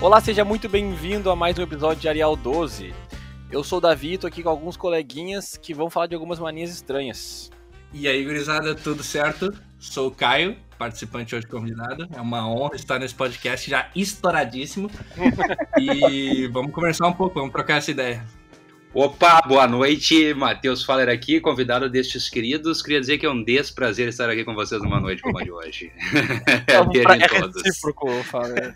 Olá, seja muito bem-vindo a mais um episódio de Arial 12. Eu sou o Davi, tô aqui com alguns coleguinhas que vão falar de algumas manias estranhas. E aí, gurizada, tudo certo? Sou o Caio, participante hoje convidado. É uma honra estar nesse podcast já estouradíssimo. e vamos conversar um pouco, vamos trocar essa ideia. Opa, boa noite, Matheus Faller aqui, convidado destes queridos. Queria dizer que é um desprazer estar aqui com vocês numa noite como a de hoje. É, um pra... é recíproco, Faller.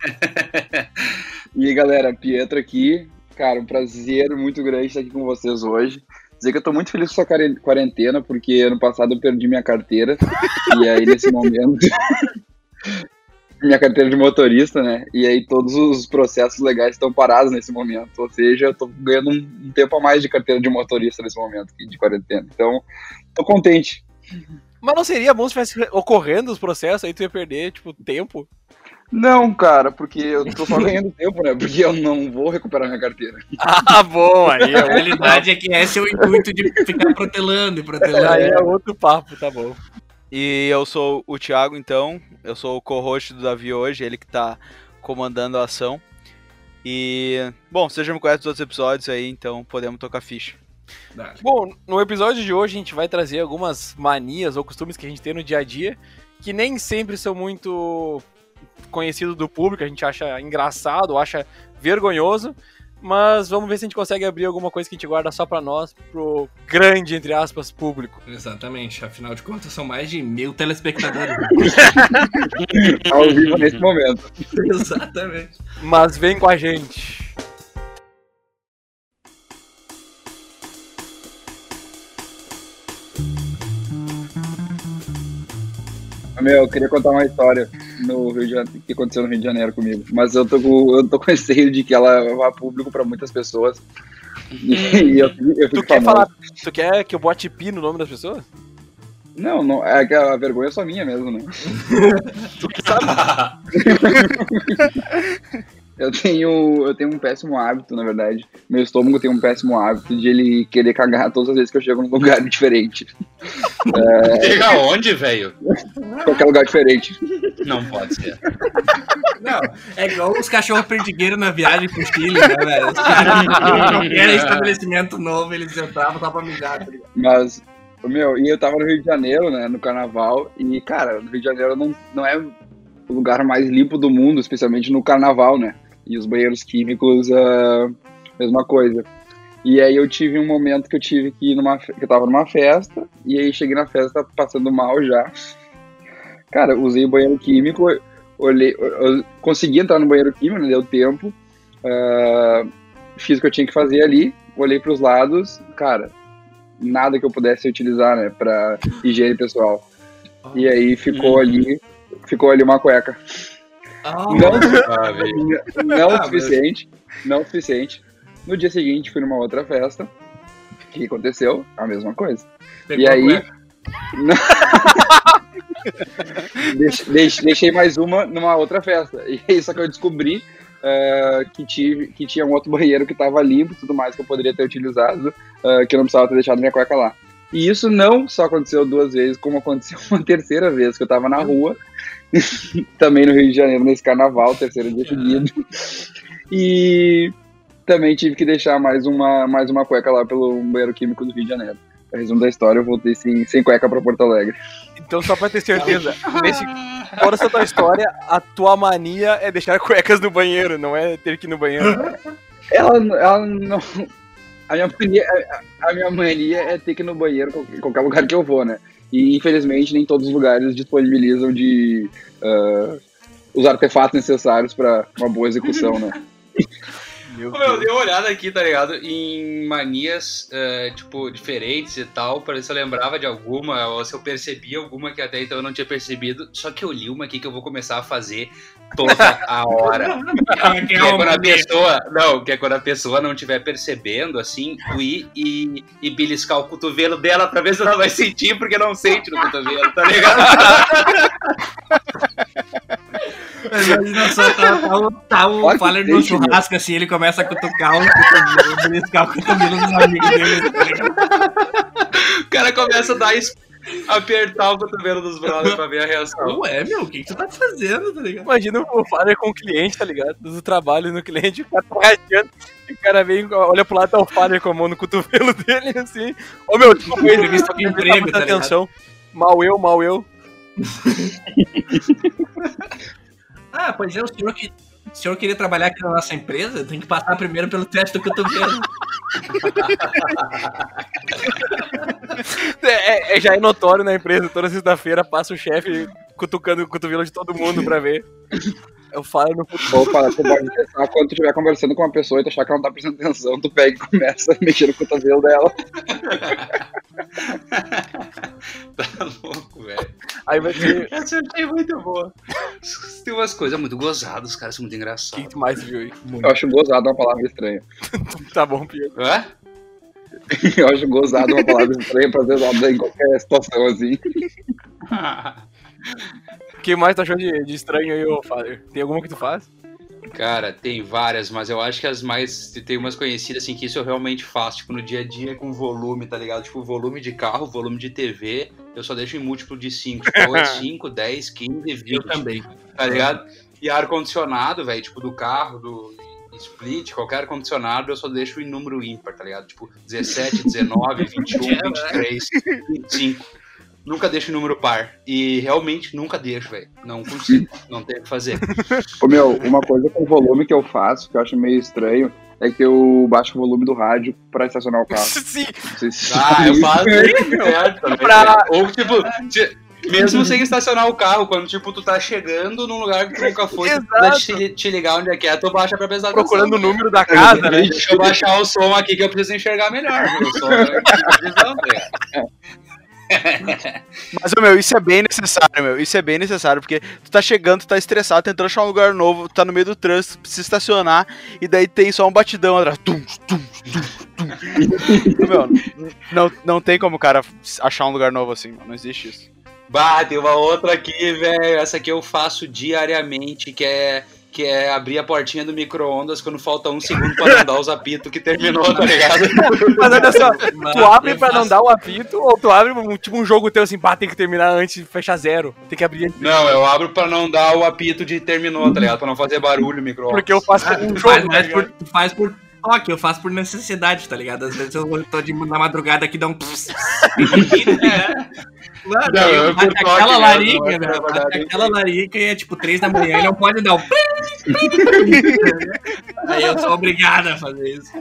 e aí, galera, Pietro aqui. Cara, um prazer muito grande estar aqui com vocês hoje. Dizer que eu tô muito feliz com essa quarentena, porque ano passado eu perdi minha carteira. e aí, nesse momento. minha carteira de motorista, né? E aí todos os processos legais estão parados nesse momento. Ou seja, eu tô ganhando um, tempo a mais de carteira de motorista nesse momento de quarentena. Então, tô contente. Mas não seria bom se estivesse ocorrendo os processos, aí tu ia perder, tipo, tempo? Não, cara, porque eu tô só ganhando tempo, né? Porque eu não vou recuperar minha carteira. Ah, bom, aí a realidade é que esse é o intuito de ficar protelando e protelando. Aí é outro papo, tá bom. E eu sou o Thiago, então. Eu sou o co-host do Davi hoje, ele que tá comandando a ação. E, bom, você já me conhece dos outros episódios aí, então podemos tocar ficha. Bom, no episódio de hoje a gente vai trazer algumas manias ou costumes que a gente tem no dia a dia que nem sempre são muito conhecidos do público, a gente acha engraçado, acha vergonhoso, mas vamos ver se a gente consegue abrir alguma coisa que a gente guarda só para nós, pro grande, entre aspas, público. Exatamente, afinal de contas são mais de mil telespectadores. Ao vivo nesse momento. Exatamente. Mas vem com a gente. Meu, eu queria contar uma história no Rio de Janeiro, que aconteceu no Rio de Janeiro comigo. Mas eu tô com, eu tô com receio de que ela vá público pra muitas pessoas. E eu, eu tu quer falar, tu quer que eu bote pi no nome das pessoas? Não, não, é que a vergonha é só minha mesmo, né? tu que sabe. Eu tenho, eu tenho um péssimo hábito, na verdade. Meu estômago tem um péssimo hábito de ele querer cagar todas as vezes que eu chego num lugar diferente. é... Chega aonde, velho? Qualquer lugar diferente. Não pode ser. Não, é igual os cachorros perdigueiros na viagem pro Chile, né, velho? Qualquer estabelecimento novo, eles entravam só pra mijar, tá Mas, meu, e eu tava no Rio de Janeiro, né, no carnaval, e, cara, no Rio de Janeiro não, não é lugar mais limpo do mundo, especialmente no carnaval, né? E os banheiros químicos, uh, mesma coisa. E aí eu tive um momento que eu tive que ir numa. que eu tava numa festa, e aí cheguei na festa passando mal já. Cara, usei o banheiro químico, olhei, consegui entrar no banheiro químico, não deu tempo. Uh, fiz o que eu tinha que fazer ali, olhei para os lados, cara, nada que eu pudesse utilizar, né, para higiene pessoal. E aí ficou uhum. ali, ficou ali uma cueca. Oh, não, ah, não ah, suficiente, mas... não suficiente. No dia seguinte fui numa outra festa. O que aconteceu? A mesma coisa. Pegou e aí. deixei, deixei mais uma numa outra festa. E aí só que eu descobri uh, que, tive, que tinha um outro banheiro que estava limpo e tudo mais que eu poderia ter utilizado, uh, que eu não precisava ter deixado minha cueca lá. E isso não só aconteceu duas vezes, como aconteceu uma terceira vez, que eu tava na rua, também no Rio de Janeiro, nesse carnaval, terceiro dia seguido. E também tive que deixar mais uma, mais uma cueca lá pelo banheiro químico do Rio de Janeiro. A resumo da história, eu voltei sem, sem cueca pra Porto Alegre. Então, só pra ter certeza, nesse, fora essa tua história, a tua mania é deixar cuecas no banheiro, não é ter que ir no banheiro. Ela, ela não, a minha, mania, a minha mania é ter que ir no banheiro em qualquer lugar que eu vou, né? E infelizmente nem todos os lugares disponibilizam de uh, os artefatos necessários para uma boa execução, né? Meu dei uma olhada aqui, tá ligado? Em manias, uh, tipo, diferentes e tal, pra ver se eu lembrava de alguma, ou se eu percebia alguma que até então eu não tinha percebido. Só que eu li uma aqui que eu vou começar a fazer toda a hora. que é quando a pessoa. Não, que é quando a pessoa não estiver percebendo, assim, tu ir e, e beliscar o cotovelo dela pra ver se ela vai sentir, porque não sente no cotovelo, tá ligado? Imagina só, tá, tá, tá o Faller no churrasco assim, ele começa a cutucar o cotovelo, beliscar o cotovelo dos amigos dele. O cara começa a dar apertar o cotovelo dos brothers pra ver a reação. Ué, meu, o que, que tu tá fazendo, tá ligado? Imagina o Father com o cliente, tá ligado? Do trabalho no cliente, o cara tá rachando, e o cara vem, olha pro lado, tá o Father com a mão no cotovelo dele, assim. Ô meu, desculpa, ele Entrevista de emprego, tá atenção. Mal eu, mal eu. Ah, pois é, o senhor, que, o senhor queria trabalhar aqui na nossa empresa? Tem que passar primeiro pelo teste do cotovelo. É, é- já é notório na empresa, toda sexta-feira passa o chefe cutucando o cotovelo de todo mundo pra ver. Eu falo no futebol. Opa, tu pode testar quando tu estiver conversando com uma pessoa e tu achar que ela não tá prestando atenção, tu pega e começa a mexer no cotovelo dela. Tá louco, velho. Aí vai ter. Essa eu achei muito boa. Tem umas coisas muito gozadas, os caras são muito O que engraçados. que tu mais viu aí? Eu acho gozado uma palavra estranha. Tá bom, Pio. Hã? Eu acho gozado uma palavra estranha pra ser usada em qualquer situação assim. O que mais tu achou de, de estranho aí, ô Father? Tem alguma que tu faz? Cara, tem várias, mas eu acho que as mais. Tem umas conhecidas, assim, que isso eu realmente faço, tipo, no dia a dia com volume, tá ligado? Tipo, volume de carro, volume de TV, eu só deixo em múltiplo de 5. Tipo, ou é 5, 10, 15, 20. Eu também. Tá ligado? E ar-condicionado, velho, tipo, do carro, do split, qualquer ar-condicionado, eu só deixo em número ímpar, tá ligado? Tipo, 17, 19, 21, 23, 25. Nunca deixo em número par. E realmente nunca deixo, velho. Não consigo. Não tem o que fazer. Ô meu, uma coisa com volume que eu faço, que eu acho meio estranho, é que eu baixo o volume do rádio pra estacionar o carro. Sim. Se- Ah, eu faço isso certo também. Pra- Ou tipo, ti- mesmo sem estacionar o carro, quando tipo, tu tá chegando num lugar que tu nunca foi, tu precisa te, te ligar onde é que é, tu baixa pra prestar Procurando o número da casa, né? Deixa eu baixar o som aqui que eu preciso enxergar melhor. O som é ligado? Mas, meu, isso é bem necessário, meu. Isso é bem necessário, porque tu tá chegando, tu tá estressado, tentando achar um lugar novo, tá no meio do trânsito, precisa estacionar, e daí tem só um batidão atrás. Tum, tum, tum, tum. meu, não, não tem como o cara achar um lugar novo assim. Não existe isso. Bah, tem uma outra aqui, velho. Essa aqui eu faço diariamente, que é que é abrir a portinha do micro-ondas quando falta um segundo pra não dar os apitos que terminou, tá ligado? Mas olha só, tu abre pra não dar o apito, ou tu abre um- tipo um jogo teu assim, pá, tem que terminar antes, fecha zero. Tem que abrir antes. Não, eu abro pra não dar o apito de terminou, tá ligado? Pra não fazer barulho o micro-ondas. Porque eu faço Ah, um jogo. faz tá por, tu faz por toque, eu faço por necessidade, tá ligado? Às vezes eu tô de, na madrugada aqui dá um. Mano, Não, bate aquela né? larica, é por Bate aquela larica e é tipo 3 da manhã, ele não pode dar um. aí eu sou obrigado a fazer isso.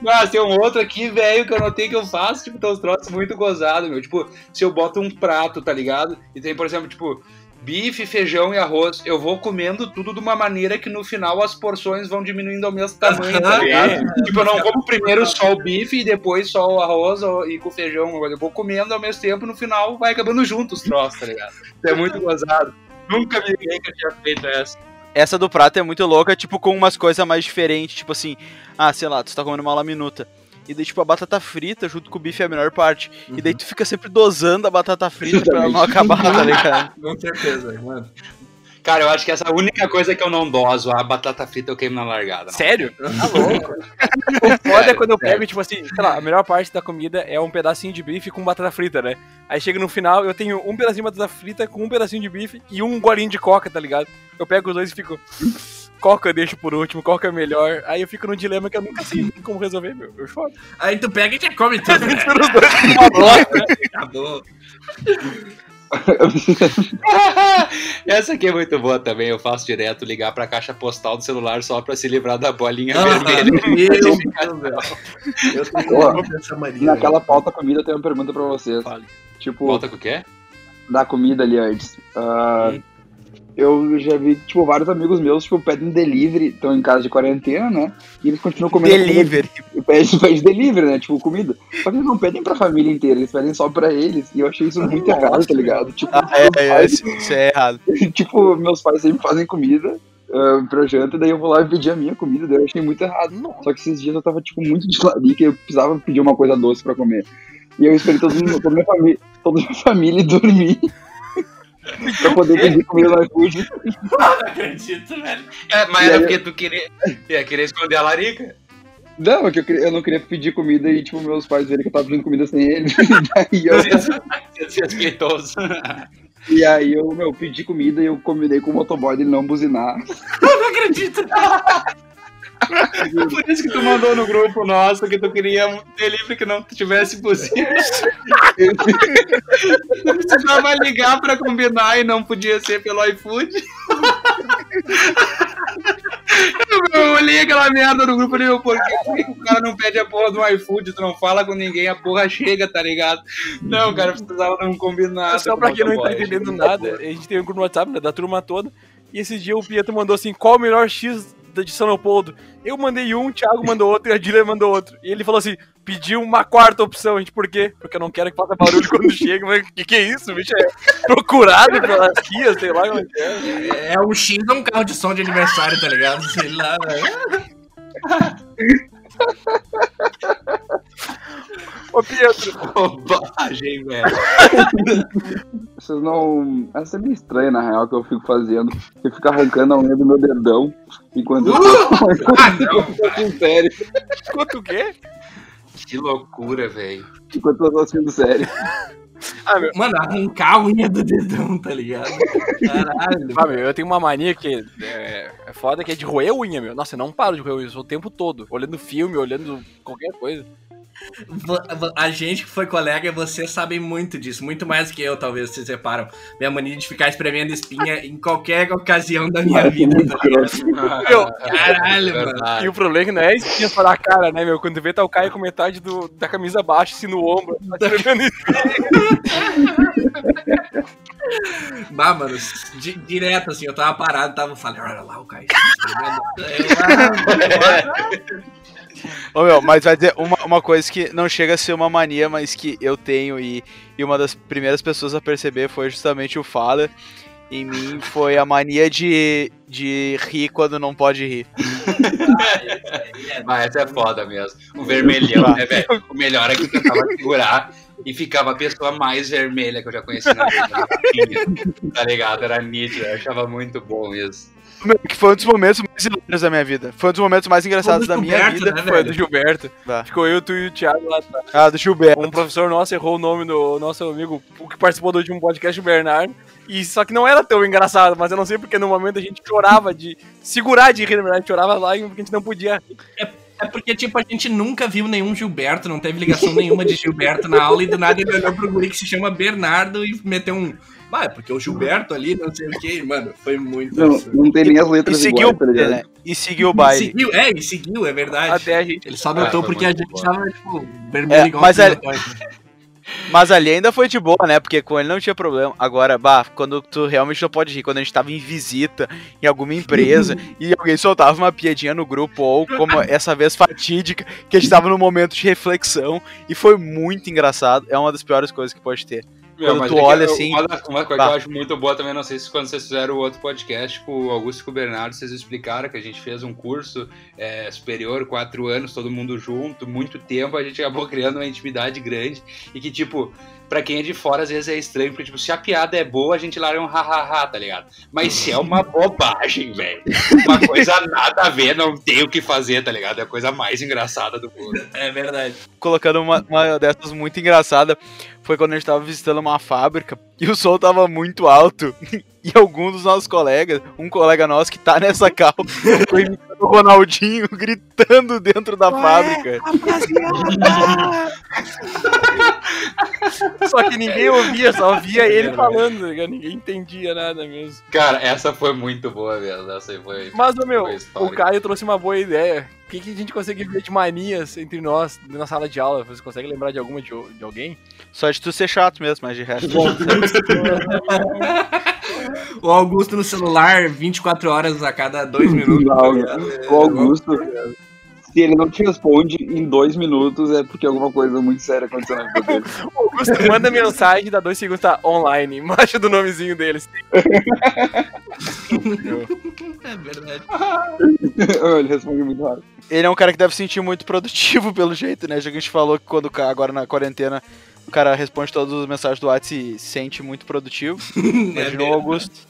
Mas tem um outro aqui, velho, que eu notei que eu faço, tipo, tem uns troços muito gozados, meu. Tipo, se eu boto um prato, tá ligado? E tem, por exemplo, tipo, bife, feijão e arroz, eu vou comendo tudo de uma maneira que no final as porções vão diminuindo ao mesmo tamanho, tá ligado? Tipo, eu não como primeiro só o bife e depois só o arroz e com o feijão. Eu vou comendo ao mesmo tempo, no final vai acabando junto os troços, tá ligado? Isso é muito gozado. Nunca vi ninguém que eu tinha feito essa. Essa do prato é muito louca, tipo, com umas coisas mais diferentes, tipo assim, ah, sei lá, tu tá comendo uma laminuta. E daí, tipo, a batata frita junto com o bife é a melhor parte. E daí tu fica sempre dosando a batata frita pra ela não acabar, tá ligado? Com certeza, mano. Cara, eu acho que essa é a única coisa que eu não doso, a batata frita eu queimo na largada. não. Sério? Tá louco. O foda é quando eu sério. pego, tipo assim, sei lá, a melhor parte da comida é um pedacinho de bife com batata frita, né? Aí chega no final, eu tenho um pedacinho de batata frita com um pedacinho de bife e um golinho de coca, tá ligado? Eu pego os dois e fico. Qual que eu deixo por último? Qual que é melhor? Aí eu fico num dilema que eu nunca sei como resolver, meu. Eu choro. Aí tu pega e já come tudo. né? Acabou. Essa aqui é muito boa também, eu faço direto ligar pra caixa postal do celular só pra se livrar da bolinha Ah, vermelha. meu Deus. Eu mania. Naquela pauta comida eu tenho uma pergunta pra vocês. Fale. Tipo, Volta com o quê? da comida ali antes. Ah, eu já vi, tipo, vários amigos meus, tipo, pedem delivery, estão em casa de quarentena, né? E eles continuam comendo Delivery. comida- Pede, pede delivery, né? Tipo, comida. Só que eles não pedem pra família inteira, eles pedem só pra eles. E eu achei isso muito errado, tá ligado? Tipo, Ah, é, é, pais- isso, isso é errado. tipo, meus pais sempre fazem comida ah, pra janta, daí eu vou lá e pedir a minha comida, daí eu achei muito errado. Só que esses dias eu tava, tipo, muito de larica eu precisava pedir uma coisa doce pra comer. E eu esperei todo mundo, toda, minha família, toda minha família dormir pra poder pedir comida no iFood. Não acredito, velho. É, mas E era aí- porque tu queria, ia querer esconder a larica? Não, é que eu, queria- eu não queria pedir comida e, tipo, meus pais verem que eu tava pedindo comida sem eles. Daí eu, Respeitoso. e aí eu, meu, pedi comida e eu combinei com o motoboy dele não buzinar. Não acredito. Por isso que tu mandou no grupo nosso que tu queria um delivery que não tivesse buzina. Tu precisava ligar pra combinar e não podia ser pelo iFood. Eu olhei aquela merda no grupo e falei, por que por que o cara não pede a porra do iFood? Tu não fala com ninguém, a porra chega, tá ligado? Não, cara, precisava não combinar. Só pra quem não tá entendendo nada, a gente tem um grupo no WhatsApp né, da turma toda. E esse dia o Pietro mandou assim: qual o melhor X de São Leopoldo? Eu mandei um, o Thiago mandou outro e a Dília mandou outro. E ele falou assim: pediu uma quarta opção. A gente, por quê? Porque eu não quero que faça barulho quando chega. Mas que que é isso? O bicho é procurado pelas guias, sei lá como é que é. É um X ou um carro de som de aniversário, tá ligado? Sei lá, velho. Ô Pietro, Bobagem, velho. Vocês não. Essa é meio estranha, na real, que eu fico fazendo. Eu fico arrancando a unha do meu dedão enquanto eu Ah, não. tô assistindo série. quanto o quê? Que loucura, velho. Enquanto eu tô assistindo série. Ah, meu. Mano, arrancar a unha do dedão, tá ligado? Caralho. Ah, meu, eu tenho uma mania que é, é foda que é de roer unha, meu. Nossa, eu não paro de roer unha, eu sou o tempo todo. Olhando filme, olhando qualquer coisa. A gente que foi colega, vocês sabem muito disso, muito mais do que eu, talvez, vocês reparam. Minha mania de ficar espremendo espinha em qualquer ocasião da minha vida, tá? Meu, Caralho, mano. E o problema é que não é espinha para a cara, né, meu? Quando tu vê, tá o Caio com metade do, da camisa baixa, assim, no ombro. Tá escrevendo isso. Bah, mano, di- direto assim, eu tava parado, tava falando, olha lá o Caio. escrevendo. Ô meu, mas vai dizer uma, uma coisa que não chega a ser uma mania, mas que eu tenho e, e uma das primeiras pessoas a perceber foi justamente o Fala. Em mim foi a mania de, de rir quando não pode rir. Mas essa é foda mesmo. O vermelhão, né, velho? O melhor é que eu tentava segurar e ficava a pessoa mais vermelha que eu já conheci na vida. tá ligado? Era nítido, eu achava muito bom isso. Que foi um dos momentos mais hilários da minha vida. Foi um dos momentos mais engraçados da minha Gilberto, vida. né, Foi do? Gilberto. Tá. Ficou eu, tu e o Thiago lá atrás. Ah, do Gilberto. Um professor nosso errou o nome do nosso amigo, o que participou do último podcast, o Bernardo. E só que não era tão engraçado, mas eu não sei porque no momento a gente chorava de. segurar de rir, na verdade, chorava lá porque a gente não podia rir. É porque, tipo, a gente nunca viu nenhum Gilberto, não teve ligação nenhuma de Gilberto na aula e do nada ele olhou pro guri que se chama Bernardo e meteu um. Ah, é porque o Gilberto ali, não sei o que, mano, foi muito. Não, não tem nem as E letras seguiu, iguais, tá ligado? né? e seguiu o baile. Seguiu, é, e seguiu, é verdade. Até a gente. Ele só Ah, notou foi porque a gente bom. tava, tipo, vermelho É, igual mas é-. Mas ali ainda foi de boa, né? Porque com ele não tinha problema. Agora, bah, quando tu realmente não pode rir, quando a gente tava em visita em alguma empresa e alguém soltava uma piadinha no grupo, ou como essa vez fatídica, que a gente tava num momento de reflexão e foi muito engraçado. É uma das piores coisas que pode ter. Quando tu é olha eu- assim, Uma, coisa que eu acho muito boa também, não sei se quando vocês fizeram o outro podcast com o Augusto e com o Bernardo, vocês explicaram que a gente fez um curso é, superior, quatro anos, todo mundo junto, muito tempo, a gente acabou criando uma intimidade grande e que, tipo, pra quem é de fora, às vezes é estranho, porque, tipo, se a piada é boa, a gente larga um ha-ha-ha, tá ligado? Mas se é uma bobagem, velho, uma coisa nada a ver, não tem o que fazer, tá ligado? É a coisa mais engraçada do mundo. É verdade. colocando uma, uma dessas muito engraçada, foi quando a gente tava visitando uma fábrica e o som tava muito alto. E algum dos nossos colegas, um colega nosso que tá nessa cal, foi imitando o Ronaldinho gritando dentro da fábrica. Só que ninguém ouvia, só ouvia ele falando, tá ninguém entendia nada mesmo. Cara, essa foi muito boa mesmo, essa foi... Mas, meu, Foi o. Caio trouxe uma boa ideia. O que, que a gente consegue ver de manias entre nós na sala de aula? Você consegue lembrar de alguma de, de alguém? Só de tu ser chato mesmo, mas de resto. O Augusto no celular, 24 horas a cada dois minutos. O Augusto, se ele não te responde em dois minutos, é porque alguma coisa muito séria aconteceu na vida dele. O Augusto manda mensagem, dá dois segundos, tá online, embaixo do nomezinho deles. É verdade. ele responde muito rápido. Ele é um cara que deve se sentir muito produtivo pelo jeito, né? Já que a gente falou que quando agora na quarentena o cara responde todas as mensagens do WhatsApp e se sente muito produtivo. É Imaginou o Augusto.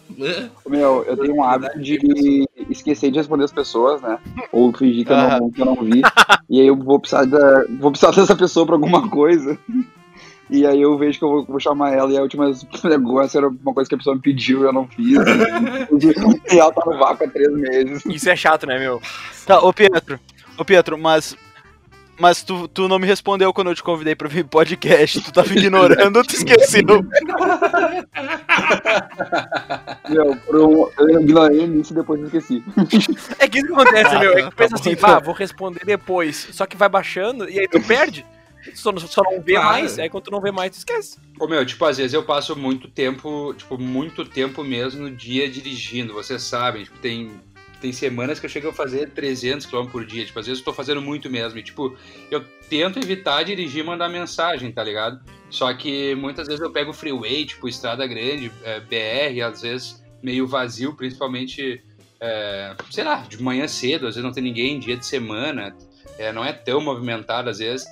Meu, eu tenho um hábito de esquecer de responder as pessoas, né? Ou fingir que, eu, não, que eu não vi. e aí eu vou precisar, da, vou precisar dessa pessoa pra alguma coisa. E aí eu vejo que eu vou, vou chamar ela e a última negócio era uma coisa que a pessoa me pediu e eu não fiz. e ela tá no vácuo há três meses. Isso é chato, né, meu? Tá, ô Pietro, ô Pietro, mas mas tu, tu não me respondeu quando eu te convidei pra vir podcast. Tu tava ignorando ou tu esqueceu? Meu, um, eu ignorei nisso e depois eu esqueci. É que isso que acontece, ah, meu. É que tu pensa assim, pá, vou responder depois. Só que vai baixando e aí tu perde. Só, só não vê mais, aí quando tu não vê mais, tu esquece. Ô meu, tipo, às vezes eu passo muito tempo, tipo, muito tempo mesmo no dia dirigindo, vocês sabem, tipo, tem tem semanas que eu chego a fazer 300 km por dia. Tipo, às vezes eu tô fazendo muito mesmo. E, tipo, eu tento evitar dirigir e mandar mensagem, tá ligado? Só que muitas vezes eu pego freeway, tipo, estrada grande, é, BR, às vezes meio vazio, principalmente, é, sei lá, de manhã cedo, às vezes não tem ninguém, dia de semana, é, não é tão movimentado às vezes.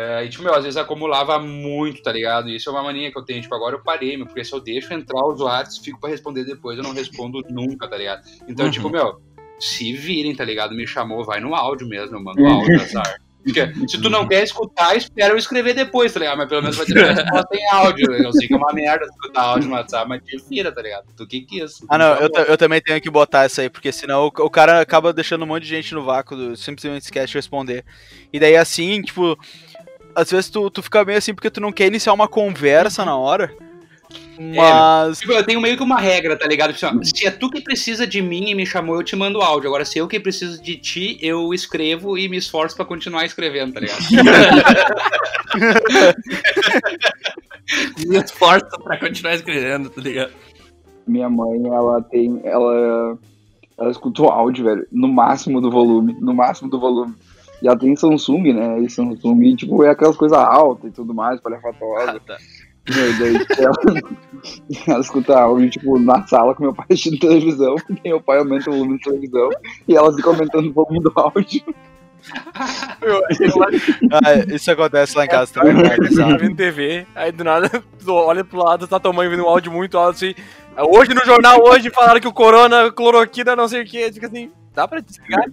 É, e, tipo, meu, às vezes acumulava muito, tá ligado? E isso é uma mania que eu tenho. Tipo, agora eu parei, meu, porque se eu deixo entrar os usuários, fico pra responder depois, eu não respondo nunca, tá ligado? Então, uhum. tipo, meu, se virem, tá ligado? Me chamou, vai no áudio mesmo, eu mando áudio, azar. Porque se tu não quer escutar, espera eu escrever depois, tá ligado? Mas pelo menos vai ter resposta em áudio. Eu sei que é uma merda escutar áudio no WhatsApp, mas te vira, tá ligado? Tu que que isso? Ah, não, eu, eu também tenho que botar isso aí, porque senão o, o, cara acaba deixando um monte de gente no vácuo, do, simplesmente esquece de responder. E daí assim, tipo, às vezes tu, tu fica meio assim porque tu não quer iniciar uma conversa na hora. Mas. É, tipo, eu tenho meio que uma regra, tá ligado? Tipo, assim, se é tu que precisa de mim e me chamou, eu te mando áudio. Agora, se eu que preciso de ti, eu escrevo e me esforço pra continuar escrevendo, tá ligado? me esforço pra continuar escrevendo, tá ligado? Minha mãe, ela tem. Ela. Ela escuta o áudio, velho, no máximo do volume. No máximo do volume. E ela tem Samsung, né? E Samsung, tipo, é aquelas coisas altas e tudo mais, palefatosas. Ah, tá. Meu, daí ela, ela escuta áudio, tipo, na sala com meu pai assistindo televisão, porque meu pai aumenta o volume da televisão, e ela fica aumentando o volume do áudio. ah, isso acontece lá em casa também, Tá vendo TV, aí do nada olha pro lado, tá tua mãe vendo um áudio muito alto assim. Hoje no jornal, hoje falaram que o corona, cloroquina, não sei o que, fica assim, Dá pra desligar?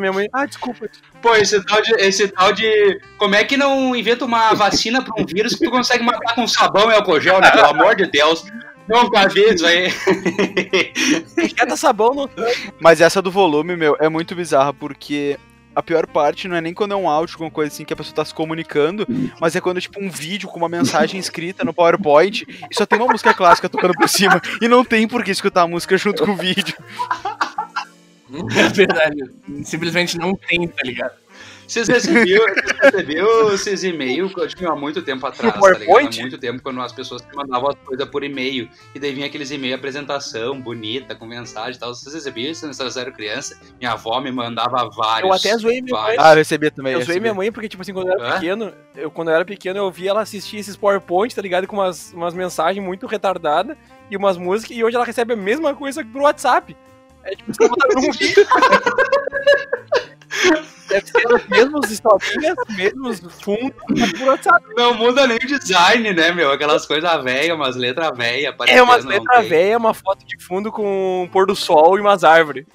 minha mãe. Ah, desculpa. Pô, esse tal, de, esse tal de. Como é que não inventa uma vacina pra um vírus que tu consegue matar com sabão e álcool gel, né? Pelo amor de Deus. Nunca vi isso aí. Queda sabão no Mas essa do volume, meu, é muito bizarra, porque a pior parte não é nem quando é um áudio, alguma coisa assim que a pessoa tá se comunicando, mas é quando é tipo um vídeo com uma mensagem escrita no PowerPoint e só tem uma música clássica tocando por cima e não tem por que escutar a música junto com o vídeo. É verdade. Simplesmente não tem, tá ligado? Vocês receberam, receberam esses e-mails tipo, há muito tempo atrás, tá ligado? Há muito tempo, quando as pessoas mandavam as coisas por e-mail. E daí vinha aqueles e-mails apresentação, bonita, com mensagem e tal. Vocês recebiam isso quando vocês eram criança? Minha avó me mandava vários. Eu até zoei minha mãe. Ah, eu recebia também. Eu zoei minha mãe porque, tipo assim, quando eu era Hã? pequeno, eu, quando eu era pequeno, eu via ela assistir esses PowerPoint, tá ligado? Com umas, umas mensagens muito retardadas e umas músicas. E hoje ela recebe a mesma coisa que pro WhatsApp. É tipo, você botar num vídeo. Deve ser os mesmos historinhas, mesmos fundos, WhatsApp. Não muda nem o design, né, meu? Aquelas coisas velhas, umas letras velhas. É, umas letras velhas, uma foto de fundo com um pôr do sol e umas árvores.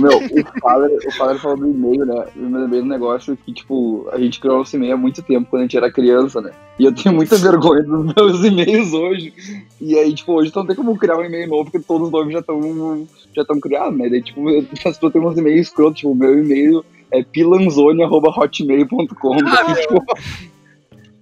Meu, o Father, o Father falou do e-mail, né? Eu me lembrei do negócio que, tipo, a gente criou nosso e-mail há muito tempo, quando a gente era criança, né? E eu tenho muita vergonha dos meus e-mails hoje. E aí, tipo, hoje não tem como criar um e-mail novo, porque todos os nomes já estão já estão criados, né? Daí, tipo, as pessoas têm uns e-mails escrotos, tipo, o meu e-mail é pilanzone.hotmail.com. Ah, tipo,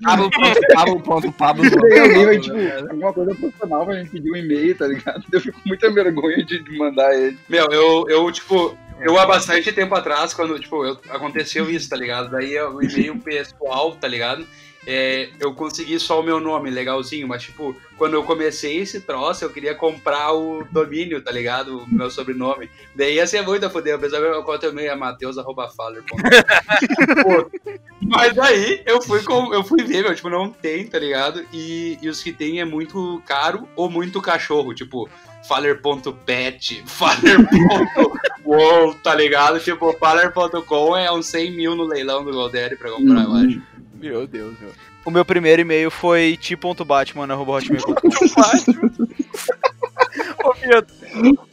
Pablo.pablo. Alguém tipo, alguma coisa profissional pra gente pedir um e-mail, tá ligado? Eu fico com muita vergonha de mandar ele. Meu, eu, eu tipo, eu há bastante tempo atrás, quando, tipo, eu, aconteceu isso, tá ligado? Daí o e-mail pessoal, tá ligado? É, eu consegui só o meu nome, legalzinho, mas tipo, quando eu comecei esse troço, eu queria comprar o domínio, tá ligado? O meu sobrenome. Daí ia ser muito a foder, apesar que meu conta também é mateus.faller. mas aí eu fui, com, eu fui ver, meu, tipo, não tem, tá ligado? E, e os que tem é muito caro ou muito cachorro, tipo, Faller.pet, Faller.wow, tá ligado? Tipo, Faller.com é uns 100 mil no leilão do Goldere pra comprar, eu acho. Meu Deus, meu. O meu primeiro e-mail foi ti.batman.hotmail.com Ô, Pietro,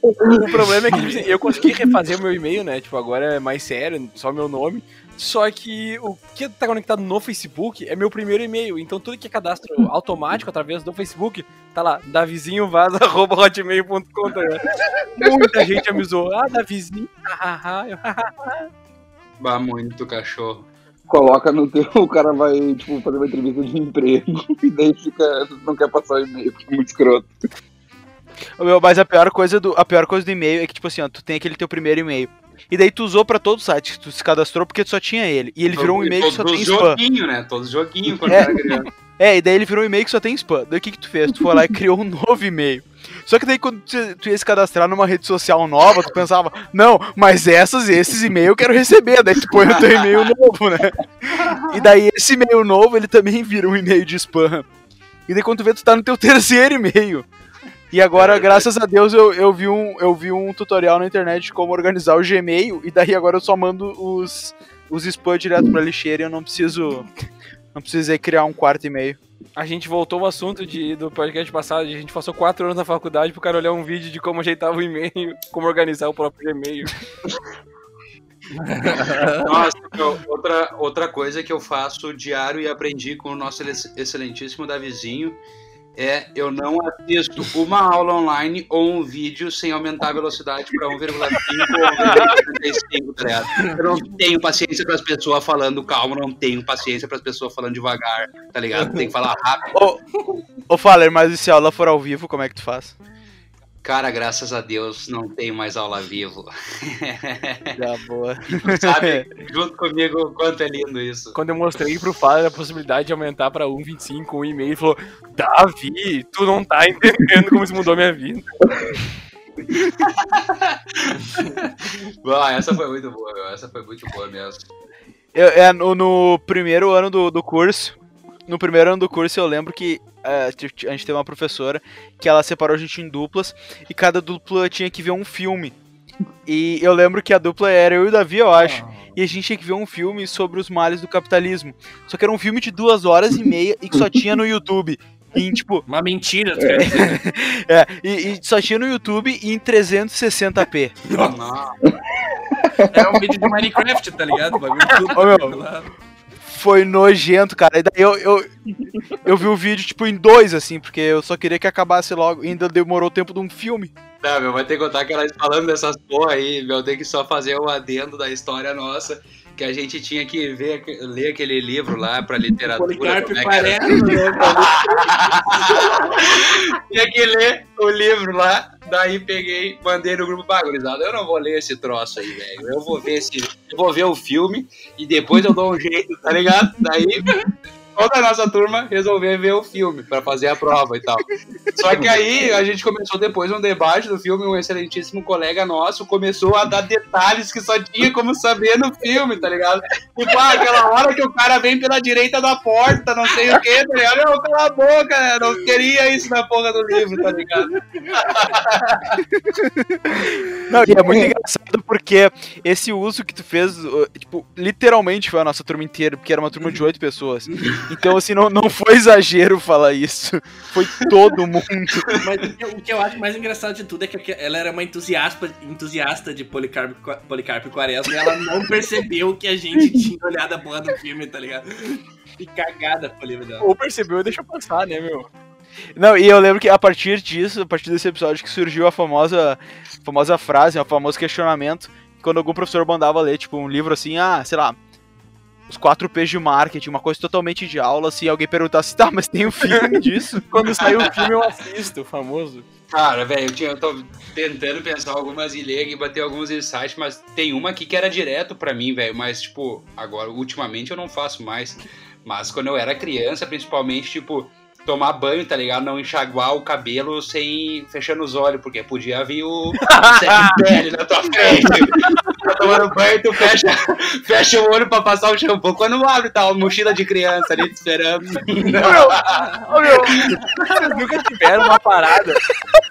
o problema é que tipo assim, eu consegui refazer o meu e-mail, né? Tipo, agora é mais sério, só meu nome. Só que o que tá conectado no Facebook é meu primeiro e-mail. Então tudo que é cadastro automático através do Facebook, tá lá, davizinhovaza.hotmail.com. Tá Muita gente avisou. Ah, Davizinho. bah, muito cachorro. Coloca no teu, o cara vai, tipo, fazer uma entrevista de emprego e daí fica, não quer passar o e-mail, porque é muito escroto. Meu, mas a pior coisa do a pior coisa do e-mail é que tipo assim, ó, tu tem aquele teu primeiro e-mail. E daí tu usou pra todo o site, tu se cadastrou porque tu só tinha ele. E ele virou um e-mail que só tem spam. joguinho, né? Todos joguinhos quando é. era criança. É, e daí ele virou um e-mail que só tem spam. Daí o que que tu fez? Tu foi lá e criou um novo e-mail. Só que daí quando tu, ia se cadastrar numa rede social nova, tu pensava, não, mas essas, esses e-mails eu quero receber. Daí tu põe o teu e-mail novo, né? E daí esse e-mail novo, ele também vira um e-mail de spam. E daí quando tu vê, tu tá no teu terceiro e-mail. E agora, é, graças a Deus, eu, eu, vi um, eu vi um tutorial na internet de como organizar o Gmail, e daí agora eu só mando os, os spam direto pra lixeira e eu não preciso. Não precisei criar um quarto e-mail. A gente voltou ao assunto de, do podcast passado, a gente passou quatro anos na faculdade pro cara olhar um vídeo de como ajeitar o e-mail, como organizar o próprio e-mail. Nossa, outra, outra coisa que eu faço diário e aprendi com o nosso excelentíssimo Davizinho é eu não assisto uma aula online ou um vídeo sem aumentar a velocidade para 1,5 ou 1,75, tá Eu não tenho paciência para as pessoas falando calmo, não tenho paciência para as pessoas falando devagar, tá ligado? Tem que falar rápido. Ô, ô Faller, mas e se a aula for ao vivo, como é que tu faz? Cara, graças a Deus não tenho mais aula vivo. Já boa. Sabe, junto comigo, o quanto é lindo isso. Quando eu mostrei pro Fábio a possibilidade de aumentar pra 1,25, 1,5, ele falou: Davi, tu não tá entendendo como isso mudou minha vida. ah, essa foi muito boa, meu. Essa foi muito boa mesmo. Eu, é, no, no primeiro ano do, do curso, no primeiro ano do curso eu lembro que uh, a gente teve uma professora que ela separou a gente em duplas e cada dupla tinha que ver um filme. E eu lembro que a dupla era eu e o Davi, eu acho. Oh. E a gente tinha que ver um filme sobre os males do capitalismo. Só que era um filme de duas horas e meia e que só tinha no YouTube. Em, tipo... Uma mentira, tu é, e, e, só tinha no YouTube em 360p. Era um vídeo de Minecraft, tá ligado? O bagulho tudo. Ô, meu, foi nojento, cara. E daí eu, eu, eu vi o vídeo, tipo, em dois, assim, porque eu só queria que acabasse logo. Ainda demorou o tempo de um filme. Não, meu, vai ter que contar que elas falando dessas porra aí, meu, tem que só fazer o adendo da história nossa que a gente tinha que ver, ler aquele livro lá para literatura. Policarpo é né? tinha que ler o livro lá, daí peguei, mandei no grupo bagulhizado. Eu não vou ler esse troço aí, velho. Eu vou ver esse, eu vou ver o filme e depois eu dou um jeito, tá ligado? Daí toda a nossa turma resolveu ver o filme para fazer a prova e tal. Só que aí a gente começou depois um debate do filme, um excelentíssimo colega nosso começou a dar detalhes que só tinha como saber no filme, tá ligado? Tipo, ah, aquela hora que o cara vem pela direita da porta, não sei o que, tá ligado? Não, a boca, não queria isso na porra do livro, tá ligado? Não, e é muito engraçado porque esse uso que tu fez, tipo, literalmente foi a nossa turma inteira, porque era uma turma de oito pessoas. Então, assim, não, não foi exagero falar isso. Foi todo mundo. Mas o que, eu, o que eu acho mais engraçado de tudo é que ela era uma entusiasta, entusiasta de Policarpo, Policarpo Quaresma e ela não percebeu que a gente tinha olhado a porra do filme, tá ligado? E cagada livro dela. Ou percebeu e deixou passar, né, meu? Não, e eu lembro que a partir disso, a partir desse episódio, que surgiu a famosa, famosa frase, o famoso questionamento, quando algum professor mandava ler, tipo, um livro assim, ah, sei lá, os 4 P's de marketing, uma coisa totalmente de aula, se alguém perguntasse, tá, mas tem um filme disso? Quando sair o filme eu assisto, o famoso. Cara, velho, eu, eu tô tentando pensar algumas e ler e bater alguns insights, mas tem uma aqui que era direto para mim, velho, mas, tipo, agora, ultimamente eu não faço mais. Mas quando eu era criança, principalmente, tipo, tomar banho, tá ligado? Não enxaguar o cabelo sem fechando os olhos, porque podia vir o pele na tua frente. tá tomando banho, tu fecha, fecha o olho pra passar o shampoo. Quando abre, tá uma mochila de criança ali te esperando. Ô, meu, vocês nunca tiveram uma parada.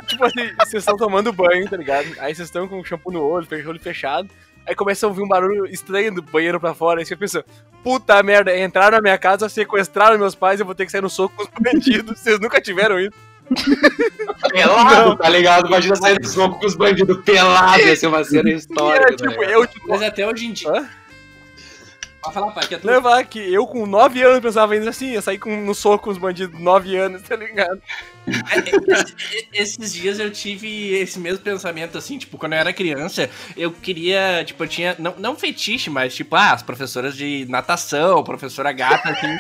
Tipo assim, vocês estão tomando banho, tá ligado? Aí vocês estão com o shampoo no olho, o olho fechado. Aí começa a ouvir um barulho estranho do banheiro pra fora. Aí você pensa, puta merda, entraram na minha casa, sequestraram meus pais, eu vou ter que sair no soco com os bandidos. Vocês nunca tiveram isso? Pelado, tá ligado? Imagina sair do soco com os bandidos pelados, ia ser uma cena histórica. É, tipo, tá eu, tipo, Mas até hoje em dia. Hã? Pode falar, pai, que é tu. levar que eu com 9 anos pensava ainda assim, ia sair com, no soco com os bandidos 9 anos, tá ligado? Esse- Esses dias eu tive esse mesmo pensamento, assim, tipo, quando eu era criança, eu queria, tipo, eu tinha, não, não fetiche, mas, tipo, ah, as professoras de natação, professora gata, assim,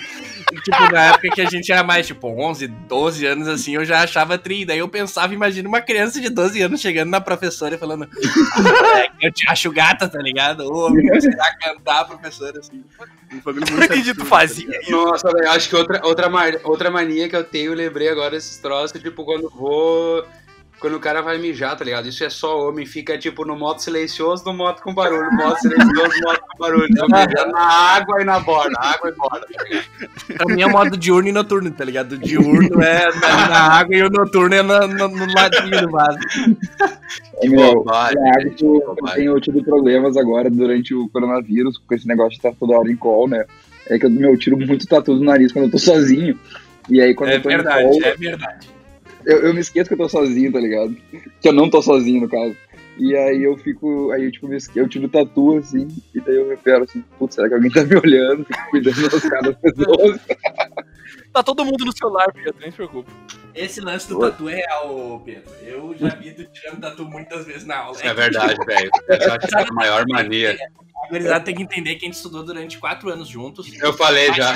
tipo, na época que a gente era mais, tipo, 11, 12 anos, assim, eu já achava tri, daí eu pensava, imagina uma criança de 12 anos chegando na professora e falando, ah, é, eu te acho gata, tá ligado? Você vai cantar a professora, assim. Não acredito, absurdo, fazia tá? Nossa, velho, acho que outra, outra, outra mania que eu tenho, eu lembrei agora desses troços, tipo, quando vou. Quando o cara vai mijar, tá ligado? Isso é só homem, fica tipo no modo silencioso, no modo com barulho, no modo silencioso, no modo com barulho. Então, mijando na água e na borda, na água e borda. tá ligado? Pra mim é modo diurno e noturno, tá ligado? O diurno é na, na água e o noturno é no, no, no ladinho do vaso. É, Que meu, bobagem, é que eu tenho tido problemas agora durante o coronavírus, com esse negócio de estar toda hora em call, né? É que eu, meu, eu tiro muito tatu do nariz quando eu tô sozinho. E aí quando É eu tô em verdade, call, é verdade. Eu, eu me esqueço que eu tô sozinho, tá ligado? Que eu não tô sozinho, no caso. E aí eu fico, aí eu, tipo, me eu tiro tatu, assim, e daí eu reparo assim, putz, será que alguém tá me olhando? Fico cuidando das caras das pessoas. Tá todo mundo no celular, Pedro, nem se preocupa. Esse lance do tatu é real, Pedro. Eu já vi tu tirando tatu muitas vezes na aula. Isso é verdade, velho. Essa acho que é a maior mania. A gurizada tem que entender que a gente estudou durante quatro anos juntos. Eu falei já.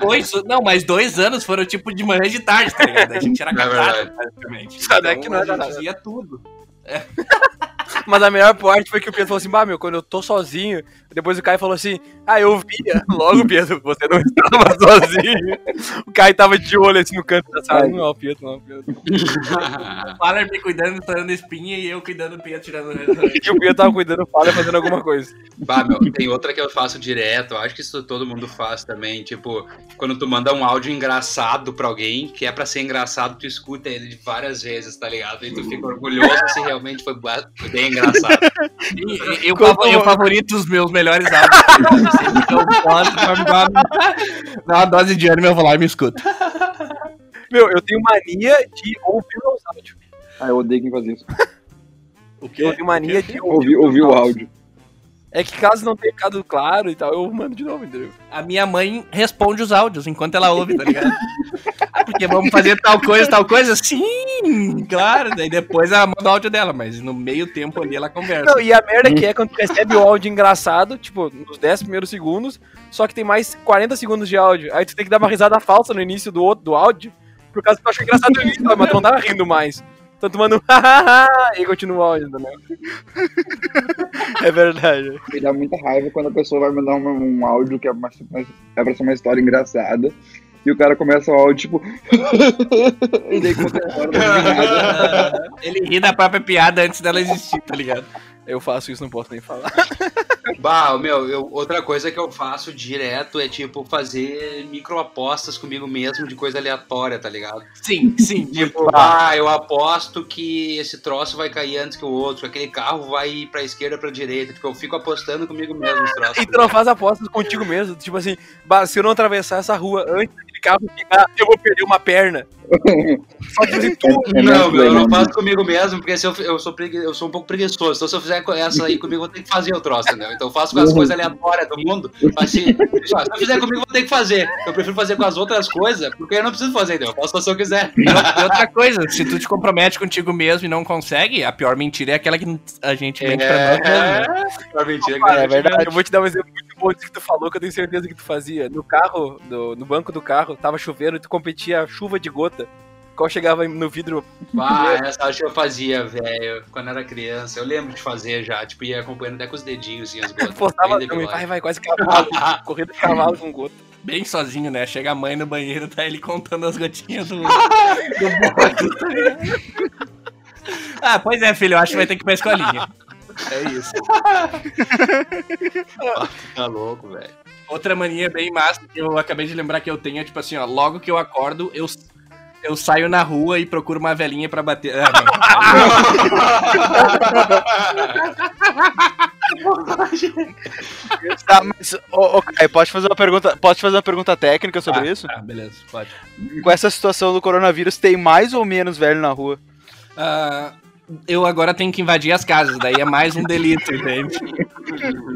Dois, não, mas dois anos foram tipo de manhã e de tarde, tá ligado? A gente era É casado, verdade. basicamente. Sabe é que não a gente nada. fazia tudo. Mas a melhor parte foi que o Pedro falou assim, bah, meu, quando eu tô sozinho, depois o Caio falou assim, ah, eu via. Logo, Pedro, você não estava sozinho. O Caio tava de olho assim no canto da sala. Não, Pedro, não, Pedro. O Faller me cuidando, estourando espinha e eu cuidando do Pedro tirando. E o Pedro tava cuidando do Fala fazendo alguma coisa. Bah, meu, tem outra que eu faço direto, acho que isso todo mundo faz também, tipo, quando tu manda um áudio engraçado pra alguém, que é pra ser engraçado, tu escuta ele várias vezes, tá ligado? E tu fica orgulhoso se realmente foi bem engraçado. E- Eu, favo- eu favorito os meus melhores áudios. Sempre que eu posso, me dar uma- dose de ânimo, eu vou lá e me escuto. Meu, eu tenho mania de ouvir meus áudios. Ah, eu odeio quem faz isso. O Eu tenho mania de Ouvir, ouvir o áudio. É que caso não tenha ficado claro e tal, eu mando de novo, entendeu? A minha mãe responde os áudios enquanto ela ouve, tá ligado? Ah, Porque vamos fazer tal coisa, tal coisa? Sim, claro. Daí depois ela manda o áudio dela, mas no meio tempo ali ela conversa. Não, e a merda que é quando tu recebe o áudio engraçado, tipo, nos 10 primeiros segundos, só que tem mais 40 segundos de áudio. Aí tu tem que dar uma risada falsa no início do outro do áudio, por causa que tu achou engraçado no início, mas tu não tava rindo mais. Um hahaha e continua o áudio também. É verdade. Me dá muita raiva quando a pessoa vai mandar uma- um, áudio que é, uma, é pra ser uma história engraçada. E o cara começa o áudio, tipo. e daí conta a história. Ele ri da própria piada antes dela existir, tá ligado? Eu faço isso, não posso nem falar. Bah, meu, eu- outra coisa que eu faço direto é, tipo, fazer microapostas comigo mesmo de coisa aleatória, tá ligado? Sim, sim. Tipo, ah, eu aposto que esse troço vai cair antes que o outro, que aquele carro vai ir pra esquerda ou pra direita. Tipo, eu fico apostando comigo mesmo os troços. E tu não faz apostas contigo mesmo. Tipo assim, bah, se eu não atravessar essa rua antes carro eu vou perder uma perna. Só que tu. É Não, meu, eu não faço comigo mesmo, porque se eu, eu, sou pregui- eu sou um pouco preguiçoso. Então, se eu fizer essa aí comigo, eu vou ter que fazer o troço, entendeu? Então, eu faço com as coisas aleatórias do mundo. Assim, ó, se eu fizer comigo, eu vou ter que fazer. Eu prefiro fazer com as outras coisas, porque eu não preciso fazer, entendeu? Eu posso se eu quiser. E outra- coisa, se tu te compromete contigo mesmo e não consegue, a pior mentira é aquela que a gente mente pra nós mesmos. né? É, mentira, que Cara, é eu- verdade. Eu vou te dar um exemplo muito bom disso que tu falou, que eu tenho certeza que tu fazia. No carro, do- no banco do carro, tava chovendo e tu competia chuva de gota. Qual chegava no vidro. Ah, essa acho que eu fazia, velho, quando era criança. Eu lembro de fazer já, tipo, ia acompanhando até com os dedinhos, assim, as gotas. Bem também, vai, vai, quase cavalo. corrida de cavalo com gota. Bem sozinho, né? Chega a mãe no banheiro, tá ele contando as gotinhas do, do? Ah, pois é, filho, eu acho que vai ter que ir pra escolinha. É isso. Tá louco, velho. Outra mania bem massa que eu acabei de lembrar que eu tenho é tipo assim, ó, logo que eu acordo, eu, eu saio na rua e procuro uma velhinha pra bater. Ah, não. Tá, mas, ô, ô, Caio, pode fazer uma pergunta, pode fazer uma pergunta técnica sobre isso? Tá, beleza, pode. Com essa situação do coronavírus, tem mais ou menos velho na rua? Ah, eu agora tenho que invadir as casas, daí é mais um delito, entende?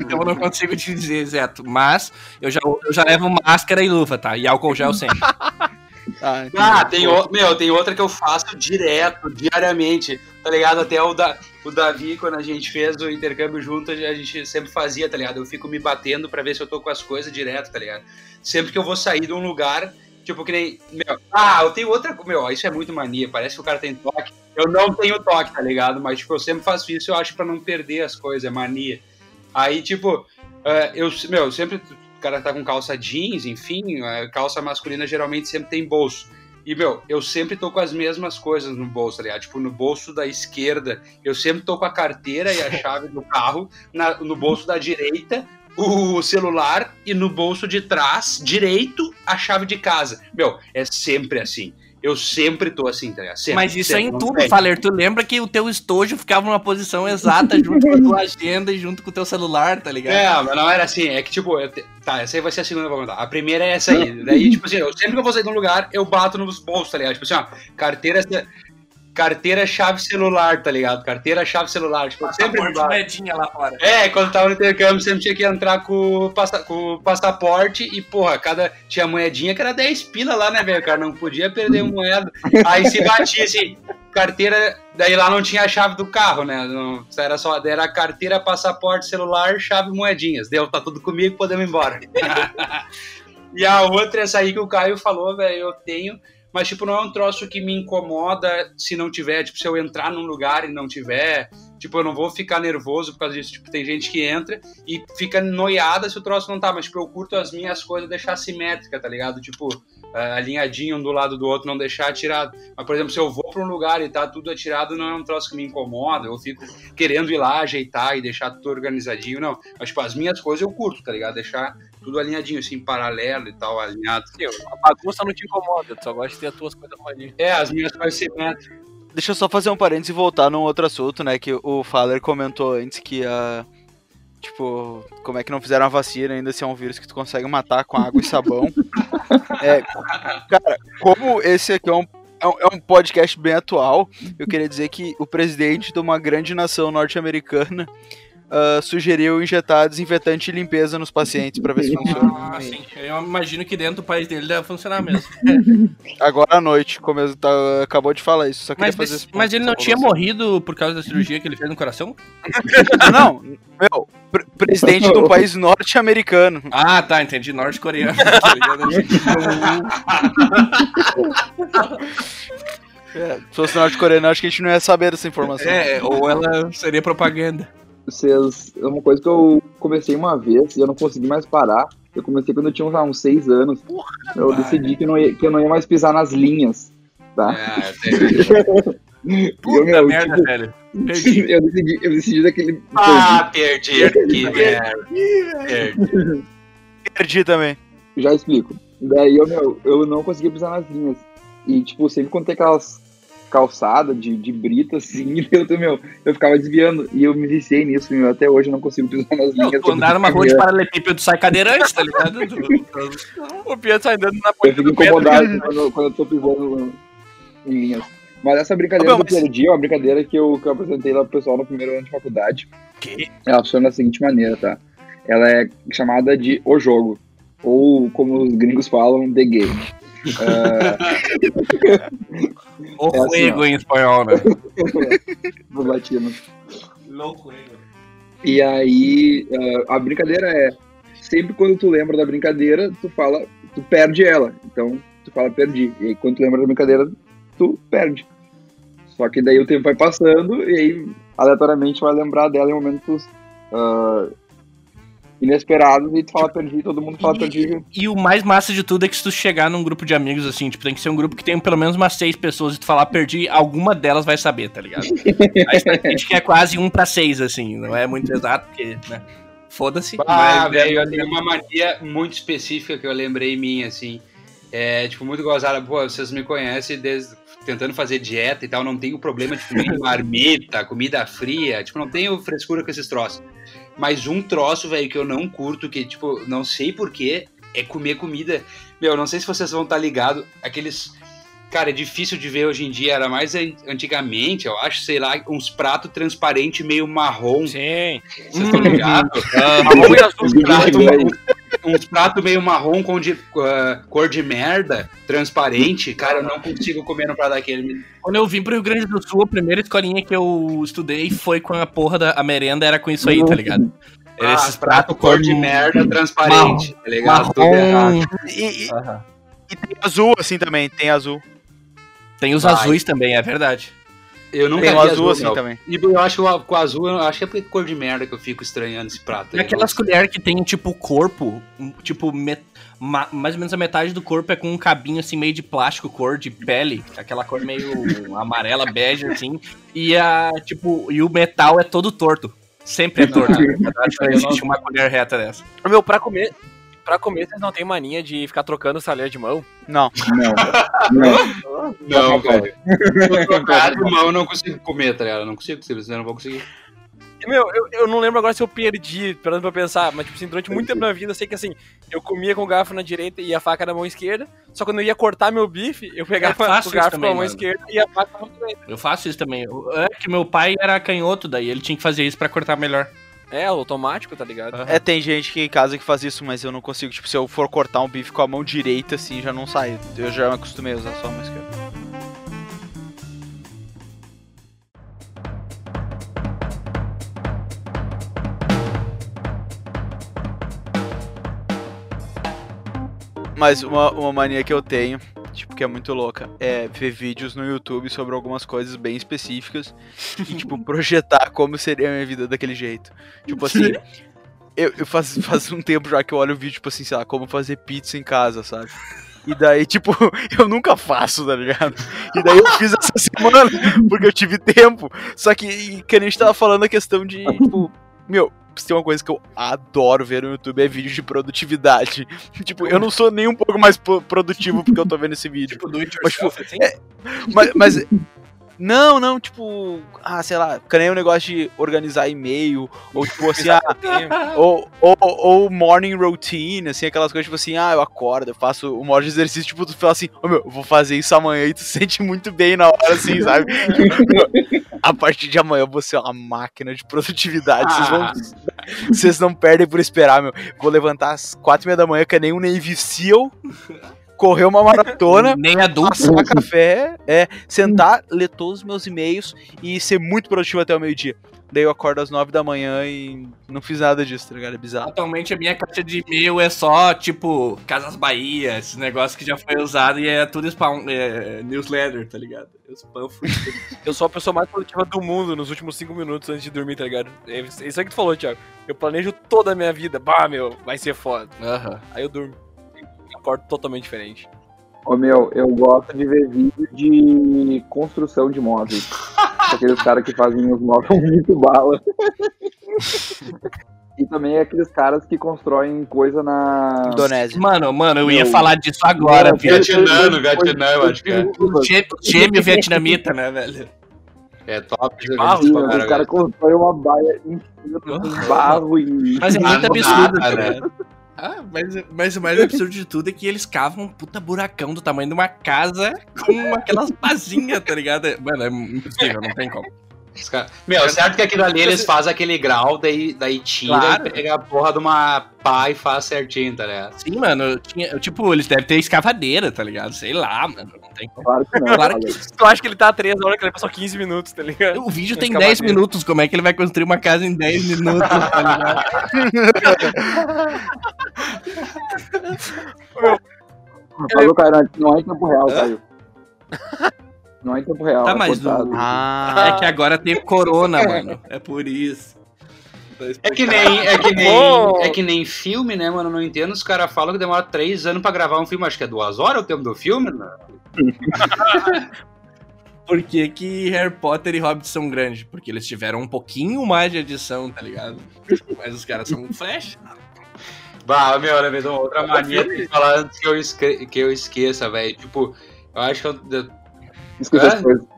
Então eu não consigo te dizer exato. Mas eu já, eu já levo máscara e luva, tá? E álcool gel sempre. Ah. Ah, tem, o, meu, tem outra que eu faço direto, diariamente, tá ligado? Até o, da, o Davi, quando a gente fez o intercâmbio junto, a gente sempre fazia, tá ligado? Eu fico me batendo pra ver se eu tô com as coisas direto, tá ligado? Sempre que eu vou sair de um lugar, tipo que nem. Meu, ah, eu tenho outra. Meu, isso é muito mania, parece que o cara tem toque. Eu não tenho toque, tá ligado? Mas, tipo, eu sempre faço isso, eu acho, pra não perder as coisas, é mania. Aí, tipo, eh, eu, meu, sempre o cara tá com calça jeans, enfim, a calça masculina geralmente sempre tem bolso. E, meu, eu sempre tô com as mesmas coisas no bolso, tá ligado? Tipo, no bolso da esquerda, eu sempre tô com a carteira e a chave do carro, na- no bolso da direita, o celular, e no bolso de trás, direito, a chave de casa. Meu, é sempre assim. Eu sempre tô assim, tá ligado? Sempre, Mas isso é sempre, em não tudo, tem. Faler. Tu lembra que o teu estojo ficava numa posição exata junto com a tua agenda e junto com o teu celular, tá ligado? É, mas não era assim, é que tipo, eu te- tá, essa aí vai ser a segunda que eu vou contar. A primeira é essa aí. Daí, tipo assim, eu, sempre que eu vou sair de um lugar, eu bato nos bolsos, tá ligado? Tipo assim, ó, carteira, carteira, chave celular, tá ligado? Carteira, chave celular. Tipo, sempre bato. moedinha lá fora. É, quando tava no intercâmbio, sempre tinha que entrar com o, passa- com o passaporte e, porra, cada. Tinha moedinha que era 10 pila lá, né, velho? cara não podia perder moeda. Aí se batia assim, carteira. Daí lá não tinha a chave do carro, né? Não, era só. Era carteira, passaporte, celular, chave moedinhas. Deu, tá tudo comigo, podemos ir embora. e a outra, essa aí que o Caio falou, velho, eu tenho. Mas, tipo, não é um troço que me incomoda se não tiver, tipo, se eu entrar num lugar e não tiver, tipo, eu não vou ficar nervoso por causa disso. Tipo, tem gente que entra e fica noiada se o troço não tá, mas, tipo, eu curto as minhas coisas deixar simétrica, tá ligado? Tipo, eh, alinhadinho um do lado do outro, não deixar atirado. Mas, por exemplo, se eu vou pra um lugar e tá tudo atirado, não é um troço que me incomoda, eu fico querendo ir lá, ajeitar e deixar tudo organizadinho, não. Mas, tipo, as minhas coisas eu curto, tá ligado? Deixar tudo alinhadinho, assim, paralelo e tal, alinhado. A bagunça não te incomoda, tu só gosta de ter as tuas coisas arrumadinhas. É, as minhas coisas simétricas. Deixa eu só fazer um parênteses e voltar num outro assunto, né? Que o Faller comentou antes que a. Tipo, como é que não fizeram a vacina ainda se é um vírus que tu consegue matar com água e sabão. É, cara, como esse aqui é um, é um, é um podcast bem atual, eu queria dizer que o presidente de uma grande nação norte-americana ah, sugeriu injetar desinfetante e limpeza nos pacientes pra ver se funciona. Ah, sim. Eu imagino que dentro do país dele deve funcionar mesmo. Agora à noite, como eu tá, acabou de falar isso, Mas, esse mas ele não tinha morrido por causa da cirurgia que ele fez no coração? Não, meu, pre- presidente de um país norte-americano. Ah, tá, entendi. Norte-coreano. É, se fosse norte-coreano, acho que a gente não ia saber dessa informação. é, ou ela seria propaganda. Vocês, é uma coisa que eu comecei uma vez e eu não consegui mais parar. Eu comecei quando eu tinha lá, uns seis anos. Eu decidi que eu, não ia, que eu não ia mais pisar nas linhas, tá? É, Puta eu, meu, merda, tipo, velho. Perdi. eu decidi, eu decidi daquele. Ah, perdi. Que merda. Perdi. Perdi também. Já explico. Daí eu, meu, eu não conseguia pisar nas linhas. E, tipo, sempre quando tem aquelas calçadas de, de brita, assim, eu, meu, eu ficava desviando. E eu me viciei nisso, meu. Até hoje eu não consigo pisar nas linhas. tu andar numa rua de paralelepípedo sai cadeirante, tá ligado? O Pietro sai andando na Eu ponta fico do metro. incomodado quando, quando eu tô pisando em linhas. Mas essa brincadeira Ô, meu, do perdi é uma brincadeira que eu, que eu apresentei lá pro pessoal no primeiro ano de faculdade. Que? Ela funciona da seguinte maneira, tá? Ela é chamada de O Jogo. Ou, como os gringos falam, The Game. O É assim, em espanhol, né? Dos latinos. Louco, E aí, eh, a brincadeira é: sempre quando tu lembra da brincadeira, tu fala, tu perde ela. Então, tu fala perdi. E aí, quando tu lembra da brincadeira, tu perde. Só que daí o tempo vai passando e aí, aleatoriamente, vai lembrar dela em momentos ah, inesperados e tu fala perdi, todo mundo fala perdi. E o mais massa de tudo é que se tu chegar num grupo de amigos, assim, tipo, tem que ser um grupo que tem pelo menos umas seis pessoas e tu falar perdi, alguma delas vai saber, tá ligado? A estatística é quase um pra seis, assim, não é muito exato, porque, né? Foda-se. Ah, velho, eu tenho uma mania muito específica que eu lembrei minha, assim. É, tipo, muito gozada. Pô, vocês me conhecem desde tentando fazer dieta e tal, não tenho problema de comer marmita, comida fria, tipo, não tenho frescura com esses troços. Mas um troço, velho, que eu não curto, que, tipo, não sei porquê, é comer comida. Meu, não sei se vocês vão estar tá ligados, aqueles. Cara, é difícil de ver hoje em dia, era mais antigamente, eu acho, sei lá, uns pratos transparentes meio marrom. Sim. Vocês estão ligados? marrom e azul, prato, uns pratos meio marrom com de, uh, cor de merda, transparente. Cara, eu não consigo comer no prato daquele. Quando eu vim pro Rio Grande do Sul, a primeira escolinha que eu estudei foi com a porra da a merenda, era com isso aí, tá ligado? Era ah, esses pratos cor de merda transparente, marrom, tá ligado? Tudo errado. E, e, uhum. e, tem azul assim também, tem azul. Tem os Vai. azuis também, é verdade. Eu nunca tem vi azul, azul assim também. E eu acho que com o azul, eu acho que é porque cor de merda que eu fico estranhando esse prato. É aquelas colheres que tem, tipo, corpo, tipo, met... Ma... mais ou menos a metade do corpo é com um cabinho, assim, meio de plástico, cor de pele. Aquela cor meio amarela, bege, assim. E, a, tipo, e o metal é todo torto. Sempre é torto. acho que não existe uma colher reta dessa. Meu, pra comer, pra comer, vocês não tem mania de ficar trocando salher de mão? Não. Não. Não, não velho. trocar de mão eu não consigo comer, tá ligado? Eu não consigo, eu não vou conseguir. Meu, eu, eu não lembro agora se eu perdi, pelo pra pensar, mas tipo assim, durante muito tempo na vida eu sei que assim, eu comia com o garfo na direita e a faca na mão esquerda, só quando eu ia cortar meu bife, eu pegava o garfo também, com a mão mano. esquerda e a faca na mão direita. Eu faço isso também. É que meu pai era canhoto, daí ele tinha que fazer isso pra cortar melhor. É, automático, tá ligado? Uhum. É, tem gente que em casa que faz isso, mas eu não consigo. Tipo, se eu for cortar um bife com a mão direita, assim, já não sai. Eu já me acostumei a usar só a mão esquerda. Mas uma, uma mania que eu tenho, tipo, que é muito louca, é ver vídeos no YouTube sobre algumas coisas bem específicas e, tipo, projetar como seria a minha vida daquele jeito. Tipo assim, eu, eu faz, faz um tempo já que eu olho o vídeo, tipo assim, sei lá, como fazer pizza em casa, sabe? E daí, tipo, eu nunca faço, tá ligado? E daí eu fiz essa semana, porque eu tive tempo. Só que, que a gente tava falando a questão de, tipo, meu, se tem uma coisa que eu adoro ver no YouTube é vídeo de produtividade. tipo, eu não sou nem um pouco mais produtivo porque eu tô vendo esse vídeo. Tipo, do it yourself, mas, tipo, assim? é, mas, mas não, não, tipo, ah, sei lá, que nem um negócio de organizar e-mail, ou tipo assim, ah, ou, ou, ou, morning routine, assim, aquelas coisas, tipo assim, ah, eu acordo, eu faço modo de exercício, tipo, tu fala assim, oh, meu, eu vou fazer isso amanhã e tu se sente muito bem na hora, assim, sabe? a partir de amanhã eu vou ser uma máquina de produtividade, vocês vão, vocês não perdem por esperar, meu, vou levantar às quatro e meia da manhã, que é nem um Navy SEAL, correr uma maratona, nem adulto, passar café, é, sentar, ler todos os meus e-mails e ser muito produtivo até o meio-dia. Daí eu acordo às 9 da manhã e não fiz nada disso, tá ligado? É bizarro. Atualmente a minha caixa de e-mail é só, tipo, Casas Bahia, esse negócio que já foi usado e é tudo spam, é, newsletter, tá ligado? Eu spam Eu sou a pessoa mais produtiva do mundo nos últimos 5 minutos antes de dormir, tá ligado? É isso aí que tu falou, Thiago. Eu planejo toda a minha vida. Bah, meu, vai ser foda. Uhum. Aí eu durmo acordo totalmente diferente. Ô meu, eu gosto de ver vídeo de construção de móveis. aqueles caras que fazem os móveis muito bala. e também aqueles caras que constroem coisa na. Indonésia. Mano, mano, eu ia meu, falar disso agora. Vietnã, no Vietnã, eu acho que é. Gêmeo vietnamita, né, velho? É top de barro, Sim, Os caras constroem uma baia inteira com barro e. Mas é muito absurdo, né? Ah, mas, mas o mais absurdo de tudo é que eles cavam um puta buracão do tamanho de uma casa com aquelas pazinhas, tá ligado? Mano, é impossível, não tem como. Meu, certo que aquilo ali eles fazem aquele grau, daí, daí tira claro. e pega a porra de uma pá e faz certinho, tá ligado? Sim, mano, tinha, tipo, eles devem ter escavadeira, tá ligado? Sei lá, mano, tem. Claro que não. Claro que... Tu acha que ele tá a 3 horas que ele passou 15 minutos, tá ligado? O vídeo tem 10 minutos, como é que ele vai construir uma casa em 10 minutos, tá ligado? Falou, cara, não é em tempo real, Caio. Não é em tempo real. Tá, é mas o... ah. é que agora tem corona, mano. É por isso. É que nem, é que nem, é que nem filme, né, mano? Não entendo. Os caras falam que demora três anos pra gravar um filme. Acho que é duas horas o tempo do filme, né? Por que, que Harry Potter e Hobbit são grandes? Porque eles tiveram um pouquinho mais de edição, tá ligado? Mas os caras são um flash. Bah, meu, olha, me outra mania de falar antes que eu, esque que eu esqueça, velho. Tipo, eu acho que eu, Esqueci as coisas.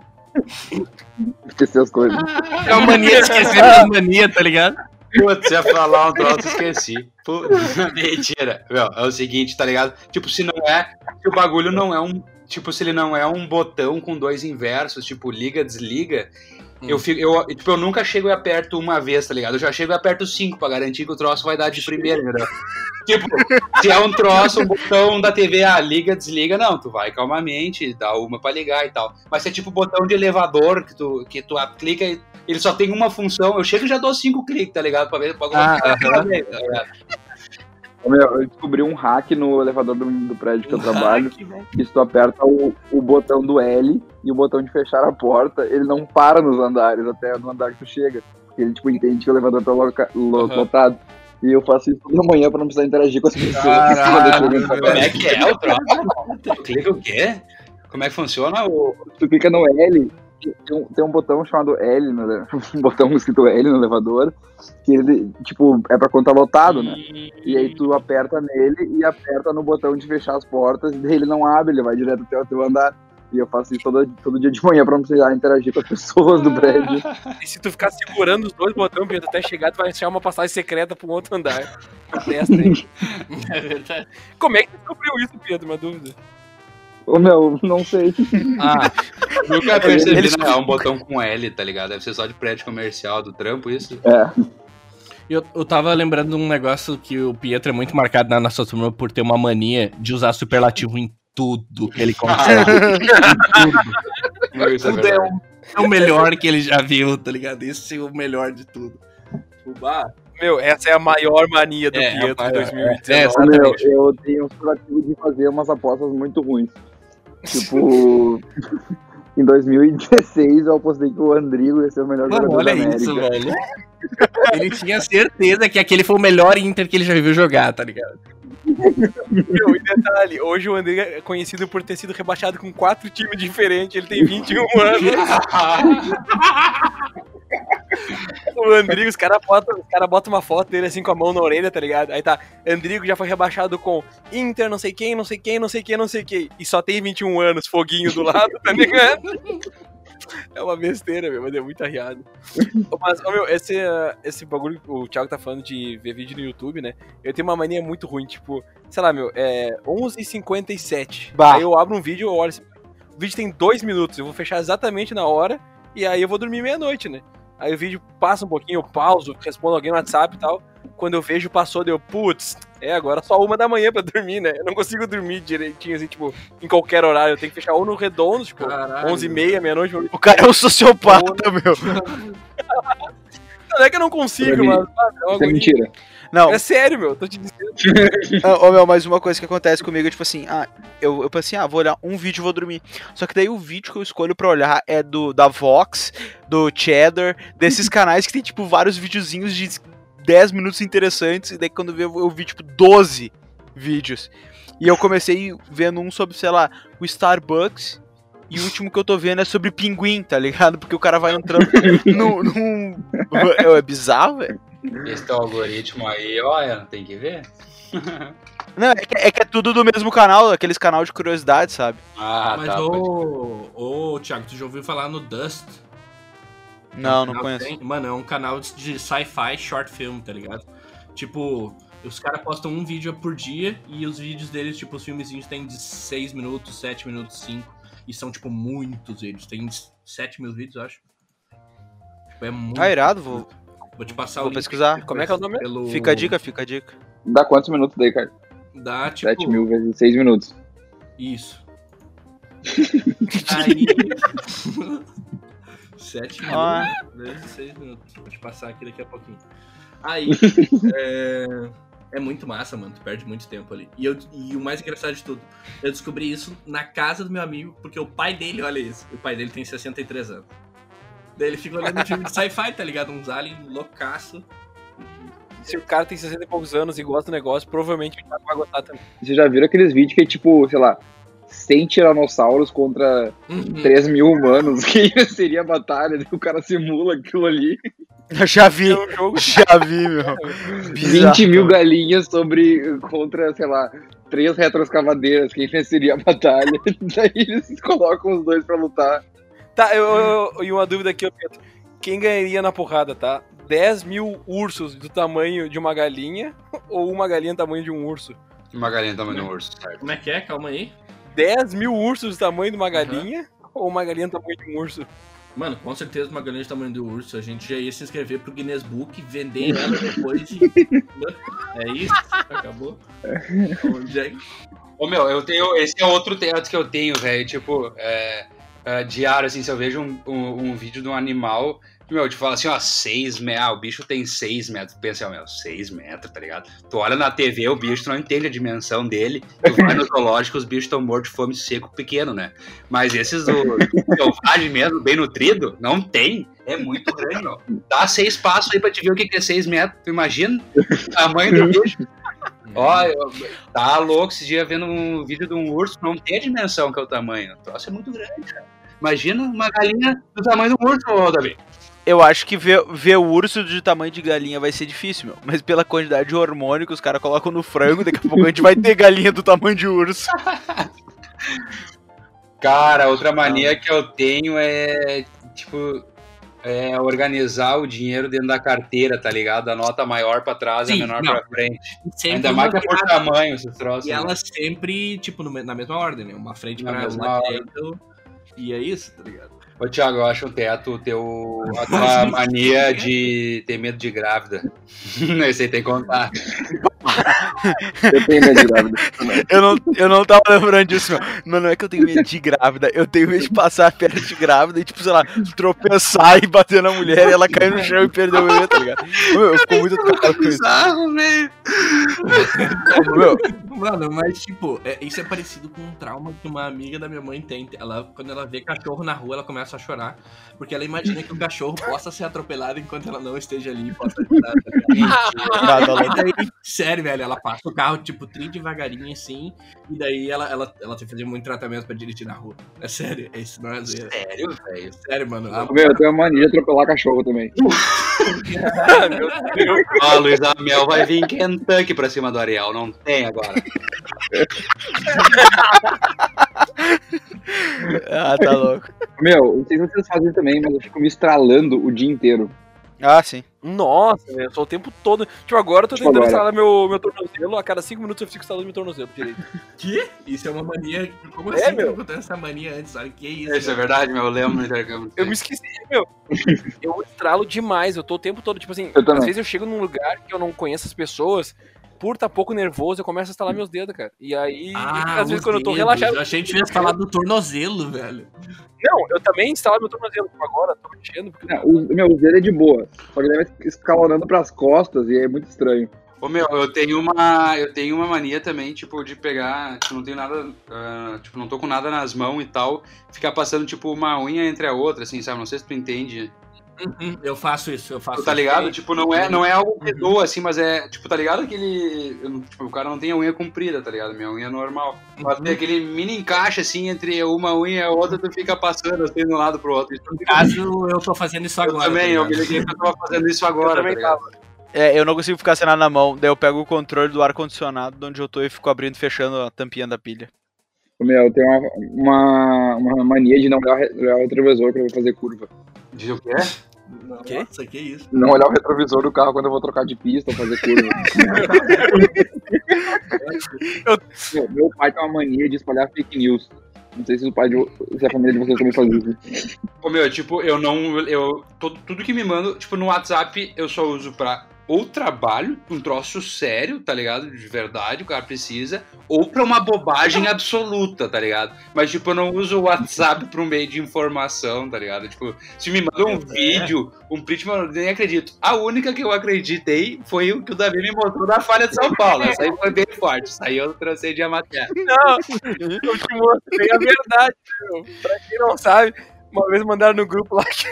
Esqueci as coisas. É uma mania de esquecer as mania, tá ligado? Putz, ia falar um troço, esqueci. Putz, mentira. Meu, é o seguinte, tá ligado? Tipo, se não é. Se o bagulho não é um. Tipo, se ele não é um botão com dois inversos, tipo, liga, desliga. Eu, fico, eu, tipo, eu nunca chego e aperto uma vez, tá ligado? Eu já chego e aperto cinco pra garantir que o troço vai dar de primeira, entendeu? Tipo, se é um troço, um botão da TV, ah, liga, desliga, não, tu vai calmamente, dá uma pra ligar e tal. Mas se é tipo botão de elevador, que tu, que tu clica e ele só tem uma função, eu chego e já dou cinco cliques, tá ligado? Pra ver pra Ah, tá ligado? Ô, meu, eu descobri um hack no elevador do, do prédio que eu trabalho. hack. Que se tu aperta o, o botão do L e o botão de fechar a porta, ele não para nos andares, até no andar que tu chega. Porque ele, tipo, entende que o elevador tá loca- lo- Aham. lotado. E eu faço isso toda manhã pra não precisar interagir com as pessoas. Caralho, Como é que é o troço? Tu clica o quê? Como é que funciona o. Tu clica no L, tem um, tem um botão chamado L, no, um botão escrito L no elevador, que ele, tipo, é pra quando tá lotado, né? E aí tu aperta nele e aperta no botão de fechar as portas, e daí ele não abre, ele vai direto até o teu andar. E eu faço isso todo, todo dia de manhã pra não precisar interagir com as pessoas do prédio. E se tu ficar segurando os dois botões, Pedro, até chegar, tu vai achar uma passagem secreta pra um outro andar. Testa aí. É verdade. Como é que tu descobriu isso, Pedro? Uma dúvida. Ô meu, não sei. Ah, nunca percebi, Eles- né? É um botão com L, tá ligado? Deve ser só de prédio comercial do trampo, isso. É. Eu, eu tava lembrando de um negócio que o Pietro é muito marcado na nossa turma por ter uma mania de usar superlativo em tudo que ele consegue. Isso é tudo é o, é o melhor que ele já viu, tá ligado? Esse é o melhor de tudo. Fubá. Meu, essa é a maior mania do É, Pietro é, em é, 2019. é, meu, eu tenho um curativo de fazer umas apostas muito ruins. Tipo, em 2016 eu apostei que o Andrigo ia ser o melhor Mano, jogador olha da América. isso, velho. Ele tinha certeza que aquele foi o melhor Inter que ele já viu jogar, tá ligado? Meu, e detalhe, hoje o André é conhecido por ter sido rebaixado com quatro times diferentes, ele tem 21 anos. O Andrigo, os caras botam cara bota uma foto dele assim com a mão na orelha, tá ligado? Aí tá, Andrigo já foi rebaixado com Inter, não sei quem, não sei quem, não sei quem, não sei quem. E só tem 21 anos, foguinho do lado, tá ligado? É uma besteira, meu, mas é muito arriado. Mas, ô, meu, esse, uh, esse bagulho que o Thiago tá falando de ver vídeo no YouTube, né? Eu tenho uma mania muito ruim, tipo, sei lá, meu, é 11h57. Bah. Aí eu abro um vídeo, eu olho assim, o vídeo tem dois minutos, eu vou fechar exatamente na hora, e aí eu vou dormir meia-noite, né? Aí o vídeo passa um pouquinho, eu pauso, respondo alguém no WhatsApp e tal. Quando eu vejo, passou, deu, putz, é agora só uma da manhã pra dormir, né? Eu não consigo dormir direitinho, assim, tipo, em qualquer horário. Eu tenho que fechar ou no redondo, tipo, Caralho. 11h30, meia-noite. O cara é um sociopata, meu. Não é que eu não consigo, Pra mim, mas. sabe, é, Isso é mentira. Não, É sério, meu, tô te dizendo. Ah, Ô, meu, mas uma coisa que acontece comigo é tipo assim, ah, eu, eu pensei, ah, vou olhar um vídeo e vou dormir. Só que daí o vídeo que eu escolho pra olhar é do da Vox, do Cheddar, desses canais que tem, tipo, vários videozinhos de 10 minutos interessantes, e daí quando eu vi, eu vi, tipo, 12 vídeos. E eu comecei vendo um sobre, sei lá, o Starbucks. E o último que eu tô vendo é sobre pinguim, tá ligado? Porque o cara vai entrando num. num... É bizarro, velho. Esse teu algoritmo aí, olha, tem que ver. Não, é que, é que é tudo do mesmo canal, aqueles canal de curiosidade, sabe? Ah, Mas tá. pode- ô, ô, Thiago, tu já ouviu falar no Dust? Não, Um não canal conheço. tem- Mano, é um canal de sci-fi short film, tá ligado? Tipo, os caras postam um vídeo por dia e os vídeos deles, tipo, os filmezinhos têm de 6 minutos, 7 minutos, 5. E são, tipo, muitos vídeos. Tem 7 mil vídeos, eu acho. Tipo, é muito. Ah, irado, vou, Vou te passar vou o pesquisar. Como é que é o nome? Pelo... Fica a dica, fica a dica. Dá quantos minutos daí, cara? Dá, tipo. 7 mil vezes 6 minutos. Isso. Aí. 7 minutos Ah. vezes 6 minutos. Vou te passar aqui daqui a pouquinho. Aí. é... é muito massa, mano. Tu perde muito tempo ali. E, eu, e o mais engraçado de tudo, eu descobri isso na casa do meu amigo, porque o pai dele, olha isso. O pai dele tem 63 anos. Daí ele fica olhando filme de sci-fi, tá ligado? Uns aliens loucaço. Se o cara tem 60 e poucos anos e gosta do negócio, provavelmente o Thiago vai gostar também. Vocês já viram aqueles vídeos que é tipo, sei lá, 100 tiranossauros contra Uhum. 3 mil humanos? Que seria a batalha? O cara simula aquilo ali. Eu já vi, É um jogo já vi, meu. 20 mil galinhas sobre contra, sei lá, três retroescavadeiras. Quem venceria a batalha? Daí eles colocam os dois pra lutar. Tá, eu, eu- eu- e uma dúvida aqui, Pedro. Quem ganharia na porrada, tá? 10 mil ursos do tamanho de uma galinha ou uma galinha do tamanho de um urso? Uma galinha do tamanho de um urso, certo? Como é que é? Calma aí. 10 mil ursos do tamanho de uma galinha ou uma galinha do tamanho de um urso? Mano, com certeza uma galinha do tamanho do urso. A gente já ia se inscrever pro Guinness Book, vender ela depois de. é isso? Acabou? Onde é que- Ô meu, eu tenho. Esse é outro teto que eu tenho, velho. Tipo, é, é, diário, assim, se eu vejo um, um, um vídeo de um animal. Meu, te fala assim, ó, 6 metros. Ah, o bicho tem 6 metros. Tu pensa, ó, meu, 6 metros, tá ligado? Tu olha na TV, o bicho, tu não entende a dimensão dele. Tu vai no zoológico, os bichos estão mortos de fome seco pequeno, né? Mas esses do selvagem mesmo, bem nutrido, não tem. É muito grande, meu. Dá seis passos aí pra te ver o que é 6 metros. Tu imagina? O tamanho do bicho. Ó, tá louco esse dia vendo um vídeo de um urso, não tem a dimensão que é o tamanho. O troço é muito grande, cara. Imagina uma galinha do tamanho do urso, Davi. Eu acho que ver, ver o urso de tamanho de galinha vai ser difícil, meu. Mas pela quantidade de hormônio que os caras colocam no frango, daqui a pouco a gente vai ter galinha do tamanho de urso. Cara, outra mania que eu tenho é, tipo, é organizar o dinheiro dentro da carteira, tá ligado? A nota maior pra trás e a menor não. pra frente. Sempre Ainda mais que é por tamanho esses troços. E né? ela sempre, tipo, na mesma ordem, né? Uma frente Na pra mesma uma ordem. dentro. E é isso, tá ligado? Ô, Thiago, eu acho um teto o teu, a tua mania de ter medo de grávida. Esse aí tem que contar. Eu tenho medo de grávida. Eu não, eu não tava lembrando disso, meu. Mas não é que eu tenho medo de grávida, eu tenho medo de passar perto de grávida e, tipo, sei lá, tropeçar e bater na mulher e ela cair no chão e perder o bebê, tá ligado? Meu, eu fico muito tocado com isso. Bizarro, velho. Meu, Mano, mas tipo, é- isso é parecido com um trauma que uma amiga da minha mãe tem. Ela, quando ela vê cachorro na rua, ela começa a chorar. Porque ela imagina que o cachorro possa ser atropelado enquanto ela não esteja ali e possa daí, sério, velho, ela passa o carro, tipo, tri devagarinho assim. E daí ela, ela, ela tem que fazer muito tratamento pra dirigir na rua. É sério, é isso não é zoeira. Sério, velho. Sério, mano. A- Meu, eu tenho uma mania de atropelar cachorro também. Ó, a Luísa Mel vai vir em Kentucky pra cima do Ariel. Não tem agora. Ah, tá louco. Meu, não sei se vocês fazem também, mas eu fico me estralando o dia inteiro. Ah, sim. Nossa, velho, eu sou o tempo todo. Tipo, agora eu tô Tipo tentando agora. instalar meu, meu tornozelo, a cada 5 minutos eu fico instalando meu tornozelo direito. Que? Isso é uma mania. Como É, assim que meu. não acontece essa mania antes? Sabe que isso? Isso é verdade, meu. Eu lembro no intercâmbio. Eu me esqueci, meu. Eu estralo demais, eu tô o tempo todo, tipo assim, Eu também. às vezes eu chego num lugar que eu não conheço as pessoas, por estar pouco nervoso, eu começo a instalar meus dedos, cara. E aí, Ah, às vezes quando eu tô dedos. relaxado. Eu achei que tinha falado do tornozelo, velho. Não, eu também instalo meu tornozelo, tipo, agora, tô mexendo, porque Não, o, meu, o dele é de boa. Só que ele vai escalonando pras costas e é muito estranho. Ô meu, eu tenho uma. Eu tenho uma mania também, tipo, de pegar. Tipo, não tenho nada. ah, tipo, não tô com nada nas mãos e tal. Ficar passando, tipo, uma unha entre a outra, assim, sabe? Não sei se tu entende. Uhum, Eu faço isso, eu faço Tu tá isso. ligado? Tipo, não é, não é algo que Uhum. doa, assim, mas é. Tipo, tá ligado aquele. eu Tipo, o cara não tem a unha comprida, tá ligado? Minha unha é normal. Mas Uhum. tem aquele mini encaixe, assim, entre uma unha e a outra, tu fica passando assim de um lado pro outro. Isso No caso, eu tô fazendo isso eu agora. também, tá eu me liguei que eu tava fazendo isso agora, também tá? É, eu não consigo ficar sem nada na mão, daí eu pego o controle do ar-condicionado de onde eu tô e fico abrindo e fechando a tampinha da pilha. Meu, eu tenho uma, uma, uma mania de não olhar olhar o retrovisor eu vou fazer curva. Diz o quê? Quê? Nossa, que isso? Não olhar o retrovisor do carro quando eu vou trocar de pista ou fazer curva. meu, meu pai tem uma mania de espalhar fake news. Não sei se o pai de, se a família de vocês também faz isso. Ô meu, tipo, eu não. Eu, tudo que me manda, tipo, no WhatsApp eu só uso pra ou trabalho, um troço sério, tá ligado? De verdade, o cara precisa, ou pra uma bobagem absoluta, tá ligado? Mas, tipo, eu não uso o WhatsApp pra um meio de informação, tá ligado? Tipo, se me manda um vídeo, um print, mano, eu nem acredito. A única que eu acreditei foi o que o Davi me mostrou da falha de São Paulo. Essa aí foi bem forte. Isso aí eu trancei de matéria. Não, eu te mostrei a verdade, meu. Pra quem não sabe, uma vez mandaram no grupo lá que...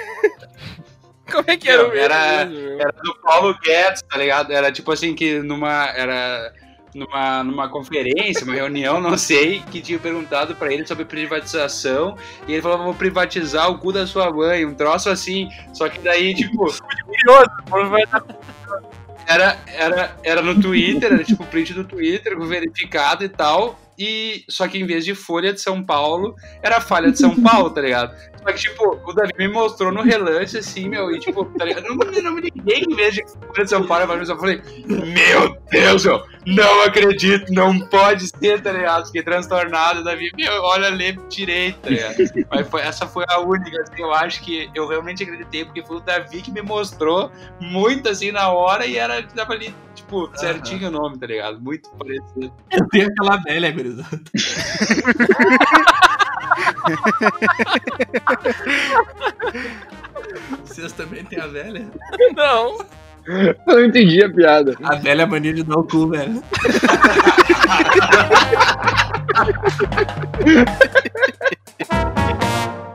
Como é que era Não, o mesmo era- mesmo? Era do Paulo Guedes, tá ligado? Era tipo assim que numa. Era numa, numa conferência, uma reunião, não sei, que tinha perguntado pra ele sobre privatização. E ele falou: vou privatizar o cu da sua mãe, um troço assim. Só que daí, tipo, era, era, era no Twitter, era tipo print do Twitter, verificado e tal. E só que em vez de Folha de São Paulo, era Falha de São Paulo, tá ligado? Só que, tipo, o Davi me mostrou no relance, assim, meu, e tipo, tá ligado? Não, não me liguei vez de que São Paulo, mas eu falei, meu Deus, meu, não acredito, não pode ser, tá ligado? Fiquei transtornado, Davi, meu, olha ali direito, tá ligado? Mas foi, essa foi a única, assim, eu acho que eu realmente acreditei, porque foi o Davi que me mostrou muito, assim, na hora, e era, tava ali, tipo, certinho o nome, tá ligado? Muito parecido. Eu tenho aquela velha, gurizada. Vocês também têm a velha? Não. Eu não entendi a piada. A velha mania de dar o cu, velho.